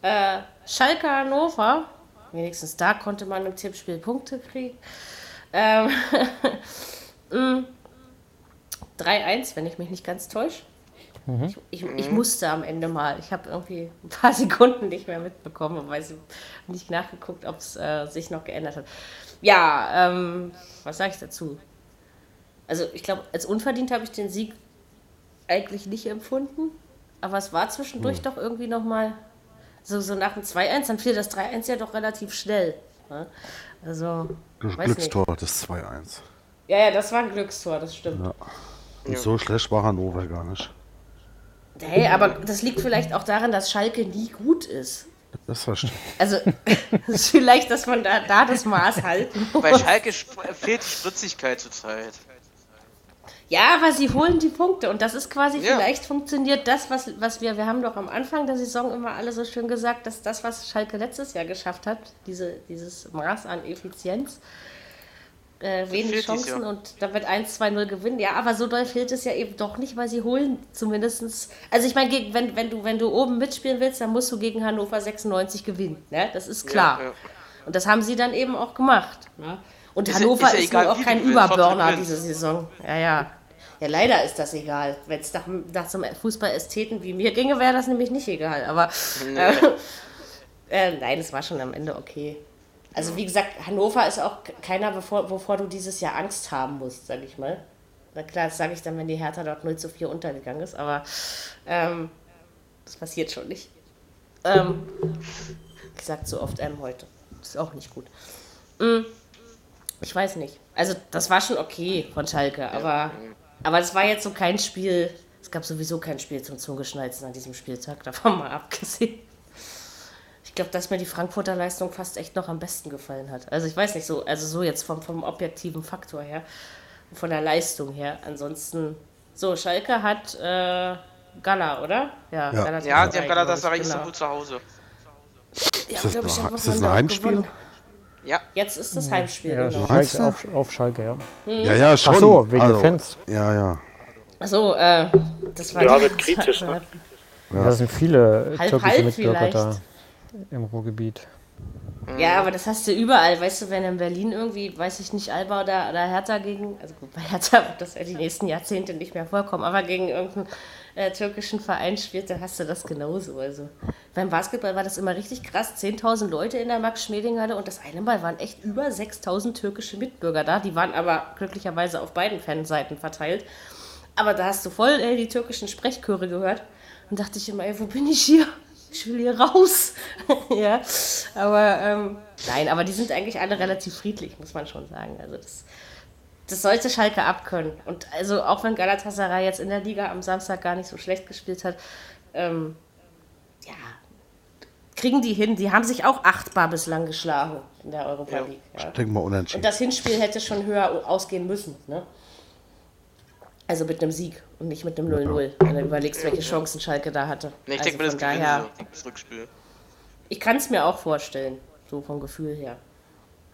S2: Äh, Schalke Hannover. Wenigstens da konnte man im Tippspiel Punkte kriegen. Ähm, 3-1, mm, wenn ich mich nicht ganz täusche. Mhm. Ich, ich, ich, musste am Ende mal. Ich habe irgendwie ein paar Sekunden nicht mehr mitbekommen, weil ich nicht nachgeguckt, ob es äh, sich noch geändert hat. Ja, ähm, was sage ich dazu? Also ich glaube, als unverdient habe ich den Sieg eigentlich nicht empfunden. Aber es war zwischendurch hm. doch irgendwie nochmal, so, so nach dem 2-1, dann fiel das 3-1 ja doch relativ schnell. Ne? Also.
S4: Das Glückstor, nicht. das 2-1.
S2: Ja, ja, das war ein Glückstor, das stimmt. Ja.
S4: Und ja. so schlecht war Hannover gar nicht.
S2: Hey, aber das liegt vielleicht auch daran, dass Schalke nie gut ist.
S4: Das verstehe ich.
S2: Also, vielleicht, dass man da, da das Maß halten
S5: muss. Bei Schalke fehlt die Spritzigkeit zurzeit.
S2: Ja, aber sie holen die Punkte und das ist quasi, ja. vielleicht funktioniert das, was, was wir, wir haben doch am Anfang der Saison immer alle so schön gesagt, dass das, was Schalke letztes Jahr geschafft hat, diese, dieses Maß an Effizienz, äh, wenig Chancen ja. und da wird 1-2-0 gewinnen. Ja, aber so doll fehlt es ja eben doch nicht, weil sie holen zumindestens. Also ich meine, wenn, wenn, du, wenn du oben mitspielen willst, dann musst du gegen Hannover 96 gewinnen. Ne? Das ist klar. Ja, ja. Und das haben sie dann eben auch gemacht. Ne? Und ist Hannover ist, ist auch kein Überburner diese Saison. Ja, ja. Ja, leider ist das egal. Wenn es nach, nach so einem Fußballästheten wie mir ginge, wäre das nämlich nicht egal. Aber äh, äh, nein, es war schon am Ende okay. Also wie gesagt, Hannover ist auch keiner, bevor, wovor du dieses Jahr Angst haben musst, sag ich mal. Na klar, das sage ich dann, wenn die Hertha dort 0 zu 4 untergegangen ist, aber ähm, das passiert schon nicht. Ähm, ich sag zu oft M heute. Das ist auch nicht gut. Mm, ich weiß nicht. Also das war schon okay von Schalke, aber, aber das war jetzt so kein Spiel. Es gab sowieso kein Spiel zum Zungeschnalzen an diesem Spieltag, davon mal abgesehen glaube, dass mir die Frankfurter Leistung fast echt noch am besten gefallen hat. Also ich weiß nicht so, also so jetzt vom, vom objektiven Faktor her, von der Leistung her. Ansonsten, so, Schalke hat äh, Gala, oder?
S5: Ja, ja. Gala ja die haben Gala das genau. Istanbul zu Hause.
S4: Ja, ist das, ich, noch, ist das ein Heimspiel? Gewonnen.
S2: Ja. Jetzt ist das Heimspiel. Ja,
S6: genau. Schalke, auf, auf, Schalke, ja.
S4: Hm. Ja, ja, schon. Ach
S6: so, wegen also, Fans.
S4: Ja, ja.
S2: Achso, äh, das war
S3: ja, wird kritisch, ne?
S6: Ja. Da sind viele halb, türkische halb Mitbürger vielleicht. da im Ruhrgebiet.
S2: Ja, aber das hast du überall. Weißt du, wenn in Berlin irgendwie, weiß ich nicht, Alba oder, oder Hertha gegen, also gut, bei Hertha wird das ja die nächsten Jahrzehnte nicht mehr vorkommen, aber gegen irgendeinen äh, türkischen Verein spielt, dann hast du das genauso. Also beim Basketball war das immer richtig krass. 10.000 Leute in der Max-Schmeling-Halle und das eine Mal waren echt über 6.000 türkische Mitbürger da. Die waren aber glücklicherweise auf beiden Fanseiten verteilt. Aber da hast du voll äh, die türkischen Sprechchöre gehört und dachte ich immer, ey, wo bin ich hier? ich will hier raus. ja, aber ähm, nein, aber die sind eigentlich alle relativ friedlich, muss man schon sagen. Also das, das sollte Schalke abkönnen. Und also auch wenn Galatasaray jetzt in der Liga am Samstag gar nicht so schlecht gespielt hat, ähm, ja, kriegen die hin. Die haben sich auch achtbar bislang geschlagen in der Europa League. Ja.
S4: Ich denke mal unentschieden.
S2: Und das Hinspiel hätte schon höher ausgehen müssen. Ne? Also mit einem Sieg und nicht mit einem 0-0. Wenn du überlegst, welche Chancen Schalke da hatte.
S5: Nee, ich also denke mir, das daher, das Rückspiel.
S2: Ich kann es mir auch vorstellen, so vom Gefühl her.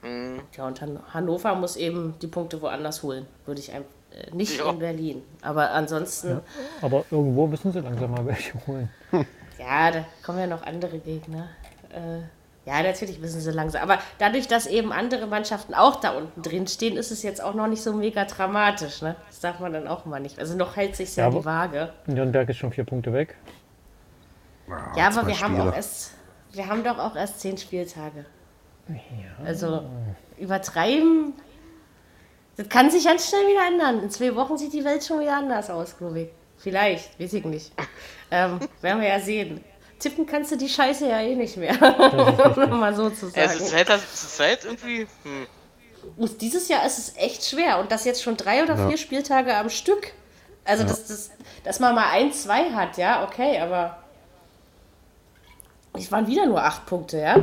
S2: Mhm. Ja, und Hannover muss eben die Punkte woanders holen, würde ich einfach. Äh, nicht ja. in Berlin. Aber ansonsten. Ja,
S6: aber irgendwo müssen sie langsam mal welche holen.
S2: ja, da kommen ja noch andere Gegner. Äh, ja, natürlich wissen sie langsam. Aber dadurch, dass eben andere Mannschaften auch da unten drin stehen, ist es jetzt auch noch nicht so mega dramatisch. Ne? Das darf man dann auch mal nicht. Also noch hält sich ja, ja die Waage.
S6: Nürnberg ist schon vier Punkte weg.
S2: Ja, ja aber wir Spiele. haben auch erst, wir haben doch auch erst zehn Spieltage. Ja. Also übertreiben, das kann sich ganz schnell wieder ändern. In zwei Wochen sieht die Welt schon wieder anders aus, glaube ich. Vielleicht, weiß ich nicht. Ähm, werden wir ja sehen tippen kannst du die Scheiße ja eh nicht mehr. um mal so zu sagen. Ja, es
S5: ist halt, es ist halt irgendwie. Hm.
S2: Und dieses Jahr ist es echt schwer. Und das jetzt schon drei oder ja. vier Spieltage am Stück. Also, ja. dass, das, dass man mal ein, zwei hat, ja, okay, aber. Es waren wieder nur acht Punkte, ja.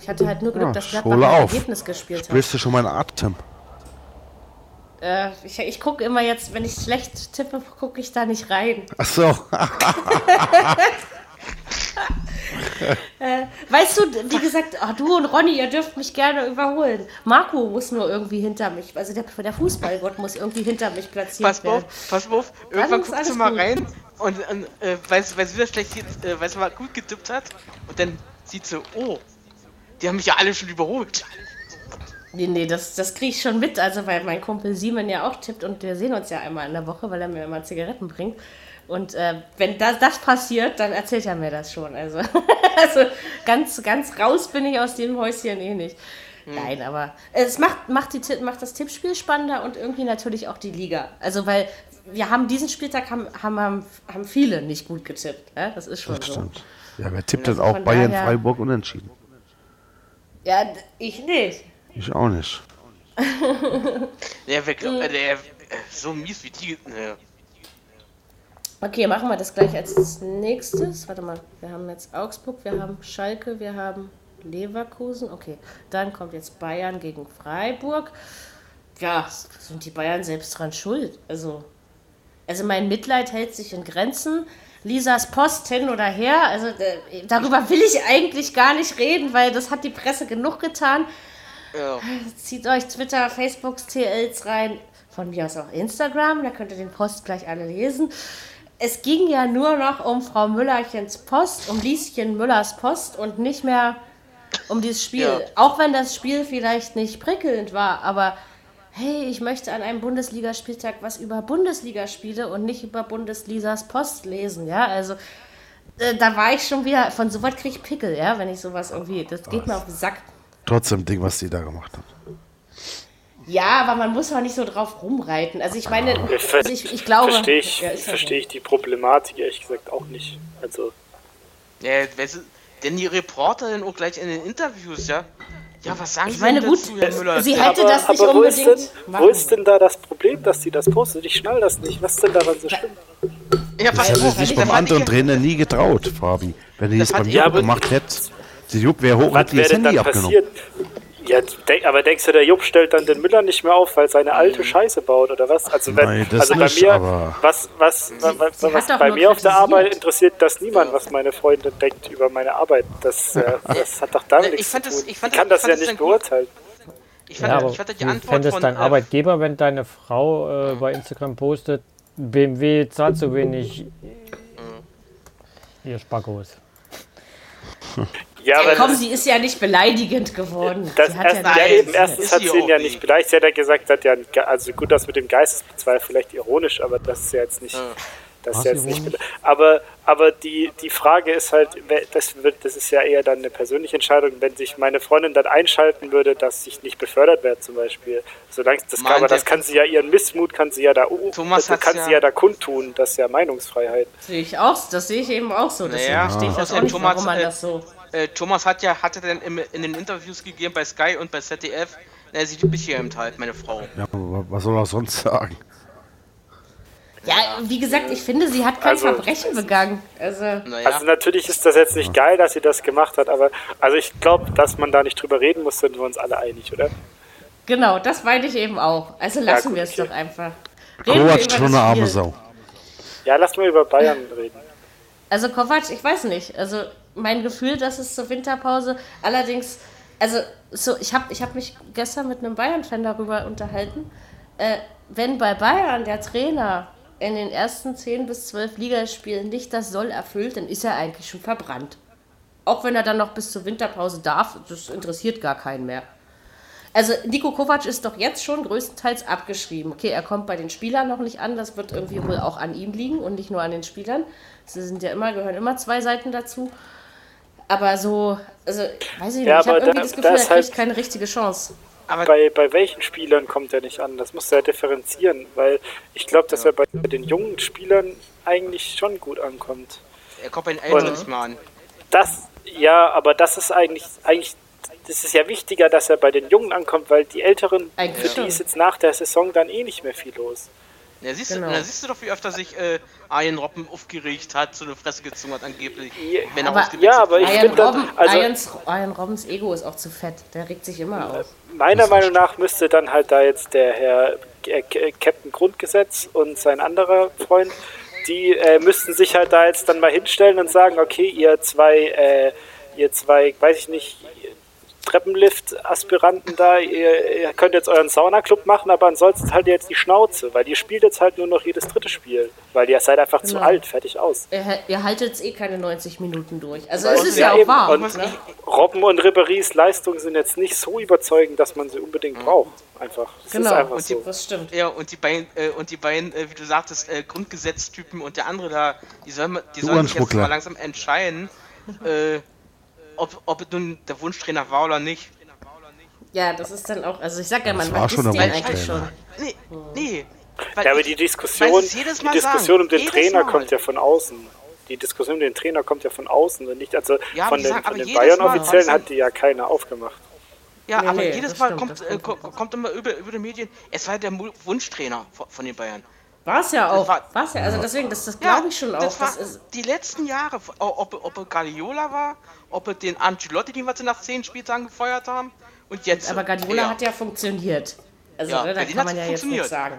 S2: Ich hatte halt nur Glück, ja, dass Gladbach ein Ergebnis gespielt hat.
S4: Spürst du schon meinen Atem?
S2: Äh, ich ich gucke immer jetzt, wenn ich schlecht tippe, gucke ich da nicht rein.
S4: Ach so.
S2: äh, weißt du, wie gesagt, ach, du und Ronny, ihr dürft mich gerne überholen. Marco muss nur irgendwie hinter mich, also der, der Fußballgott muss irgendwie hinter mich platziert
S5: pass werden. Auf, pass auf, irgendwann guckst du mal gut. rein und, und äh, weil, sie wieder schlecht, äh, weil sie mal gut getippt hat und dann sieht sie, oh, die haben mich ja alle schon überholt.
S2: Nee, nee, das, das kriege ich schon mit, also weil mein Kumpel Simon ja auch tippt und wir sehen uns ja einmal in der Woche, weil er mir immer Zigaretten bringt. Und äh, wenn das, das passiert, dann erzählt er mir das schon. Also, also ganz, ganz raus bin ich aus dem Häuschen eh nicht. Hm. Nein, aber es macht, macht, die, macht das Tippspiel spannender und irgendwie natürlich auch die Liga. Also, weil wir haben diesen Spieltag haben, haben, haben viele nicht gut getippt. Ja? Das ist schon das so. Stimmt.
S4: Ja, wer tippt das auch Bayern, daher, Freiburg unentschieden?
S2: Ja, ich nicht.
S4: Ich auch nicht.
S5: der, der, der, so mies wie die. Ne.
S2: Okay, machen wir das gleich als nächstes. Warte mal, wir haben jetzt Augsburg, wir haben Schalke, wir haben Leverkusen. Okay, dann kommt jetzt Bayern gegen Freiburg. Ja, sind die Bayern selbst dran schuld. Also, also mein Mitleid hält sich in Grenzen. Lisas Post hin oder her, also äh, darüber will ich eigentlich gar nicht reden, weil das hat die Presse genug getan. Ja. Zieht euch Twitter, Facebooks, TLs rein, von mir aus auch Instagram, da könnt ihr den Post gleich alle lesen. Es ging ja nur noch um Frau Müllerchens Post, um Lieschen Müllers Post und nicht mehr um dieses Spiel. Ja. Auch wenn das Spiel vielleicht nicht prickelnd war, aber hey, ich möchte an einem Bundesligaspieltag was über Bundesligaspiele und nicht über Bundesligas Post lesen, ja, also äh, da war ich schon wieder, von sowas kriege ich Pickel, ja, wenn ich sowas irgendwie, das geht was. mir auf den Sack.
S4: Trotzdem Ding, was die da gemacht hat.
S2: Ja, aber man muss auch nicht so drauf rumreiten. Also ich meine, ich, also ich, ich glaube...
S3: Verstehe ich, ja, versteh ich die Problematik ehrlich gesagt auch nicht. Also...
S5: Ja, denn die Reporter dann auch gleich in den Interviews, ja? Ja, was sagen
S2: ich meine,
S5: Sie
S2: gut,
S5: dazu, Herr Müller?
S2: Sie hätte aber, das nicht aber unbedingt
S3: wo ist, denn, wo ist denn da das Problem, dass sie das postet? Ich schnall das nicht. Was ist denn daran so schlimm?
S4: Ja, pass das hätte sich beim anderen Trainer nie getraut, Fabi. Wenn die das, das beim Jupp gemacht hätte, die Jupp wäre hoch und das Handy abgenommen.
S3: Ja, aber denkst du, der Jupp stellt dann den Müller nicht mehr auf, weil seine alte Scheiße baut oder was? Also, wenn, Nein, also bei nicht, mir, was, was, was, was, was bei mir auf der Arbeit interessiert das niemand, was meine Freundin denkt über meine Arbeit. Das, äh, das hat doch damit nichts zu tun. Das, ich, fand ich kann das, das ja nicht beurteilen.
S6: Ich fand, ja, aber ich fand die Antwort fändest dein äh, Arbeitgeber, wenn deine Frau äh, bei Instagram postet, BMW zahlt so wenig. Ihr Spackos.
S2: Ja, aber komm, sie ist ja nicht beleidigend geworden.
S3: Das erst, ja, ja eben, erstens hat sie ihn ja nicht beleidigt. Sie hat ja gesagt, hat ja, also gut, das mit dem Geistesbezweifel vielleicht ironisch, aber das ist ja jetzt nicht. Ja. Das ist jetzt nicht aber, aber die, die Frage ist halt, das, wird, das ist ja eher dann eine persönliche Entscheidung, wenn sich meine Freundin dann einschalten würde, dass ich nicht befördert werde zum Beispiel. Solange das, kann, aber das kann sie ja, ihren Missmut kann sie ja da, Thomas also kann ja sie ja da kundtun, das ist ja Meinungsfreiheit.
S2: Sehe ich auch, das sehe ich eben auch so. Deswegen naja, verstehe ich das auch nicht, Thomas, warum man das so...
S5: Äh, Thomas hat ja, hatte dann im, in den Interviews gegeben bei Sky und bei ZDF, er sieht ein bisschen halt, meine Frau.
S4: Ja, was soll er sonst sagen?
S2: Ja, wie gesagt, ich finde, sie hat kein also, Verbrechen begangen. Also,
S3: naja. also natürlich ist das jetzt nicht geil, dass sie das gemacht hat, aber also ich glaube, dass man da nicht drüber reden muss, sind wir uns alle einig, oder?
S2: Genau, das meine ich eben auch. Also lassen ja, wir es okay. doch einfach.
S4: Reden Kovac schon eine arme Sau.
S3: Ja, lass mal über Bayern reden.
S2: Also Kovac, ich weiß nicht. Also mein Gefühl, dass es zur Winterpause allerdings, also so, ich habe ich hab mich gestern mit einem Bayern-Fan darüber unterhalten. Äh, wenn bei Bayern der Trainer in den ersten 10 bis 12 Ligaspielen nicht das Soll erfüllt, dann ist er eigentlich schon verbrannt. Auch wenn er dann noch bis zur Winterpause darf, das interessiert gar keinen mehr. Also Nico Kovac ist doch jetzt schon größtenteils abgeschrieben. Okay, er kommt bei den Spielern noch nicht an, das wird irgendwie wohl auch an ihm liegen und nicht nur an den Spielern. Sie sind ja immer, gehören immer zwei Seiten dazu. Aber so, also, weiß ich nicht, ja, ich habe irgendwie da, das Gefühl, er kriegt halt keine richtige Chance.
S3: Aber bei, bei welchen Spielern kommt er nicht an? Das muss er differenzieren, weil ich glaube, dass ja. er bei den jungen Spielern eigentlich schon gut ankommt.
S5: Er kommt bei den Älteren nicht mal an.
S3: Das, ja, aber das ist eigentlich, eigentlich, das ist ja wichtiger, dass er bei den Jungen ankommt, weil die Älteren, für die ist jetzt nach der Saison dann eh nicht mehr viel los.
S5: Ja, siehst, genau. du, da siehst du doch, wie öfter sich äh, Arjen Robben aufgeregt hat, so eine Fresse gezogen hat angeblich. Ja,
S2: wenn er aber, ja aber ich finde dann... Also, Arjen Robbens Ego ist auch zu fett, der regt sich immer auf.
S3: Meiner Meinung nach müsste dann halt da jetzt der Herr äh, Captain Grundgesetz und sein anderer Freund, die äh, müssten sich halt da jetzt dann mal hinstellen und sagen, okay, ihr zwei, äh, ihr zwei, weiß ich nicht, Treppenlift-Aspiranten da, ihr, ihr, könnt jetzt euren Saunaclub machen, aber ansonsten halt jetzt die Schnauze, weil ihr spielt jetzt halt nur noch jedes dritte Spiel, weil ihr seid einfach genau. zu alt, fertig aus.
S2: Ihr, ihr, haltet jetzt eh keine 90 Minuten durch. Also es ist ja, ja auch wahr.
S3: Und ne? Robben und Ribéry's Leistungen sind jetzt nicht so überzeugend, dass man sie unbedingt mhm. braucht. Einfach. Das
S2: genau,
S3: ist einfach
S2: und die, so. das stimmt.
S5: Ja, und die beiden, äh, und die beiden äh, wie du sagtest, äh, Grundgesetztypen und der andere da, die sollen, die sollen sich jetzt mal langsam entscheiden, äh, ob, ob nun der Wunschtrainer war oder nicht.
S2: Ja, das ist dann auch, also ich sag ja, man war schon den eigentlich schon.
S5: Nee, nee.
S3: Ja, aber die Diskussion, die Diskussion um den Trainer Mal. kommt ja von außen. Die Diskussion um den Trainer kommt ja von außen und nicht, also ja, von den, sagen, den Bayern-Offiziellen hat die ja keiner aufgemacht.
S5: Ja, nee, aber nee, jedes Mal kommt, äh, kommt immer über, über die Medien, es war der Wunschtrainer von den Bayern.
S2: War es ja auch. War es ja, also deswegen, das, das glaube ich schon auch. Das
S5: war die letzten Jahre, ob, ob er Guardiola war, ob er den Ancelotti, den wir nach zehn Spieltagen gefeuert haben, und jetzt.
S2: Aber Guardiola ja. hat ja funktioniert. Also, ja, ne, da kann man ja jetzt nicht sagen.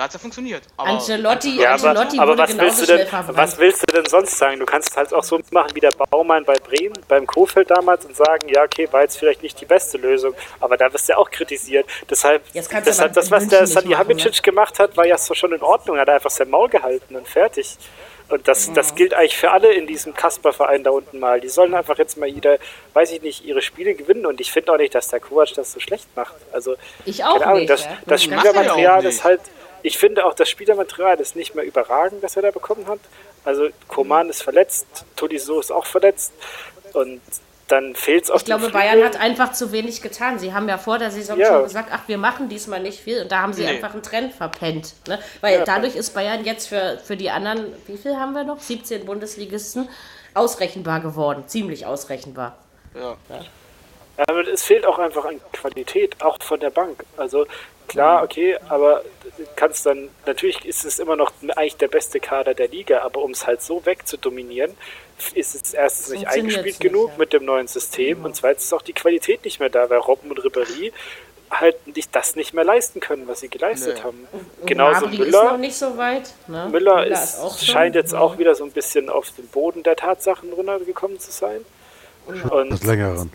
S5: Da hat es ja funktioniert.
S2: Aber Ancelotti,
S3: ja,
S2: Ancelotti
S3: aber, aber was willst du denn, Was willst du denn sonst sagen? Du kannst es halt auch so machen wie der Baumann bei Bremen, beim Kofeld damals und sagen, ja, okay, war jetzt vielleicht nicht die beste Lösung, aber da wirst du ja auch kritisiert. Deshalb, deshalb das, was der Salihamidzic ne? gemacht hat, war ja so schon in Ordnung. Er hat einfach sein Maul gehalten und fertig. Und das, ja. das gilt eigentlich für alle in diesem Kasper-Verein da unten mal. Die sollen einfach jetzt mal jeder, weiß ich nicht, ihre Spiele gewinnen. Und ich finde auch nicht, dass der Kovac das so schlecht macht. Also,
S2: ich auch Ahnung, nicht.
S3: Das, ja. das Spielermaterial ist halt, ich finde auch das Spielermaterial ist nicht mehr überragend, das er da bekommen hat. Also Koman ist verletzt, Tolisso ist auch verletzt. Und dann fehlt es auch.
S2: Ich glaube, Bayern hat einfach zu wenig getan. Sie haben ja vor der Saison ja. schon gesagt, ach, wir machen diesmal nicht viel. Und da haben sie nee. einfach einen Trend verpennt. Ne? Weil ja. dadurch ist Bayern jetzt für, für die anderen, wie viel haben wir noch? 17 Bundesligisten ausrechenbar geworden. Ziemlich ausrechenbar.
S3: Ja. ja. Aber es fehlt auch einfach an Qualität, auch von der Bank. Also klar, okay, aber kannst dann, natürlich ist es immer noch eigentlich der beste Kader der Liga, aber um es halt so wegzudominieren, ist es erstens nicht eingespielt nicht, genug ja. mit dem neuen System und zweitens ist auch die Qualität nicht mehr da, weil Robben und Ribéry halt nicht, das nicht mehr leisten können, was sie geleistet nee. haben.
S2: Und Genauso Gnabry Müller. Ist noch nicht so weit.
S3: Ne? Müller, Müller ist, ist scheint jetzt auch wieder so ein bisschen auf den Boden der Tatsachen runtergekommen zu sein.
S4: Und das Längeren.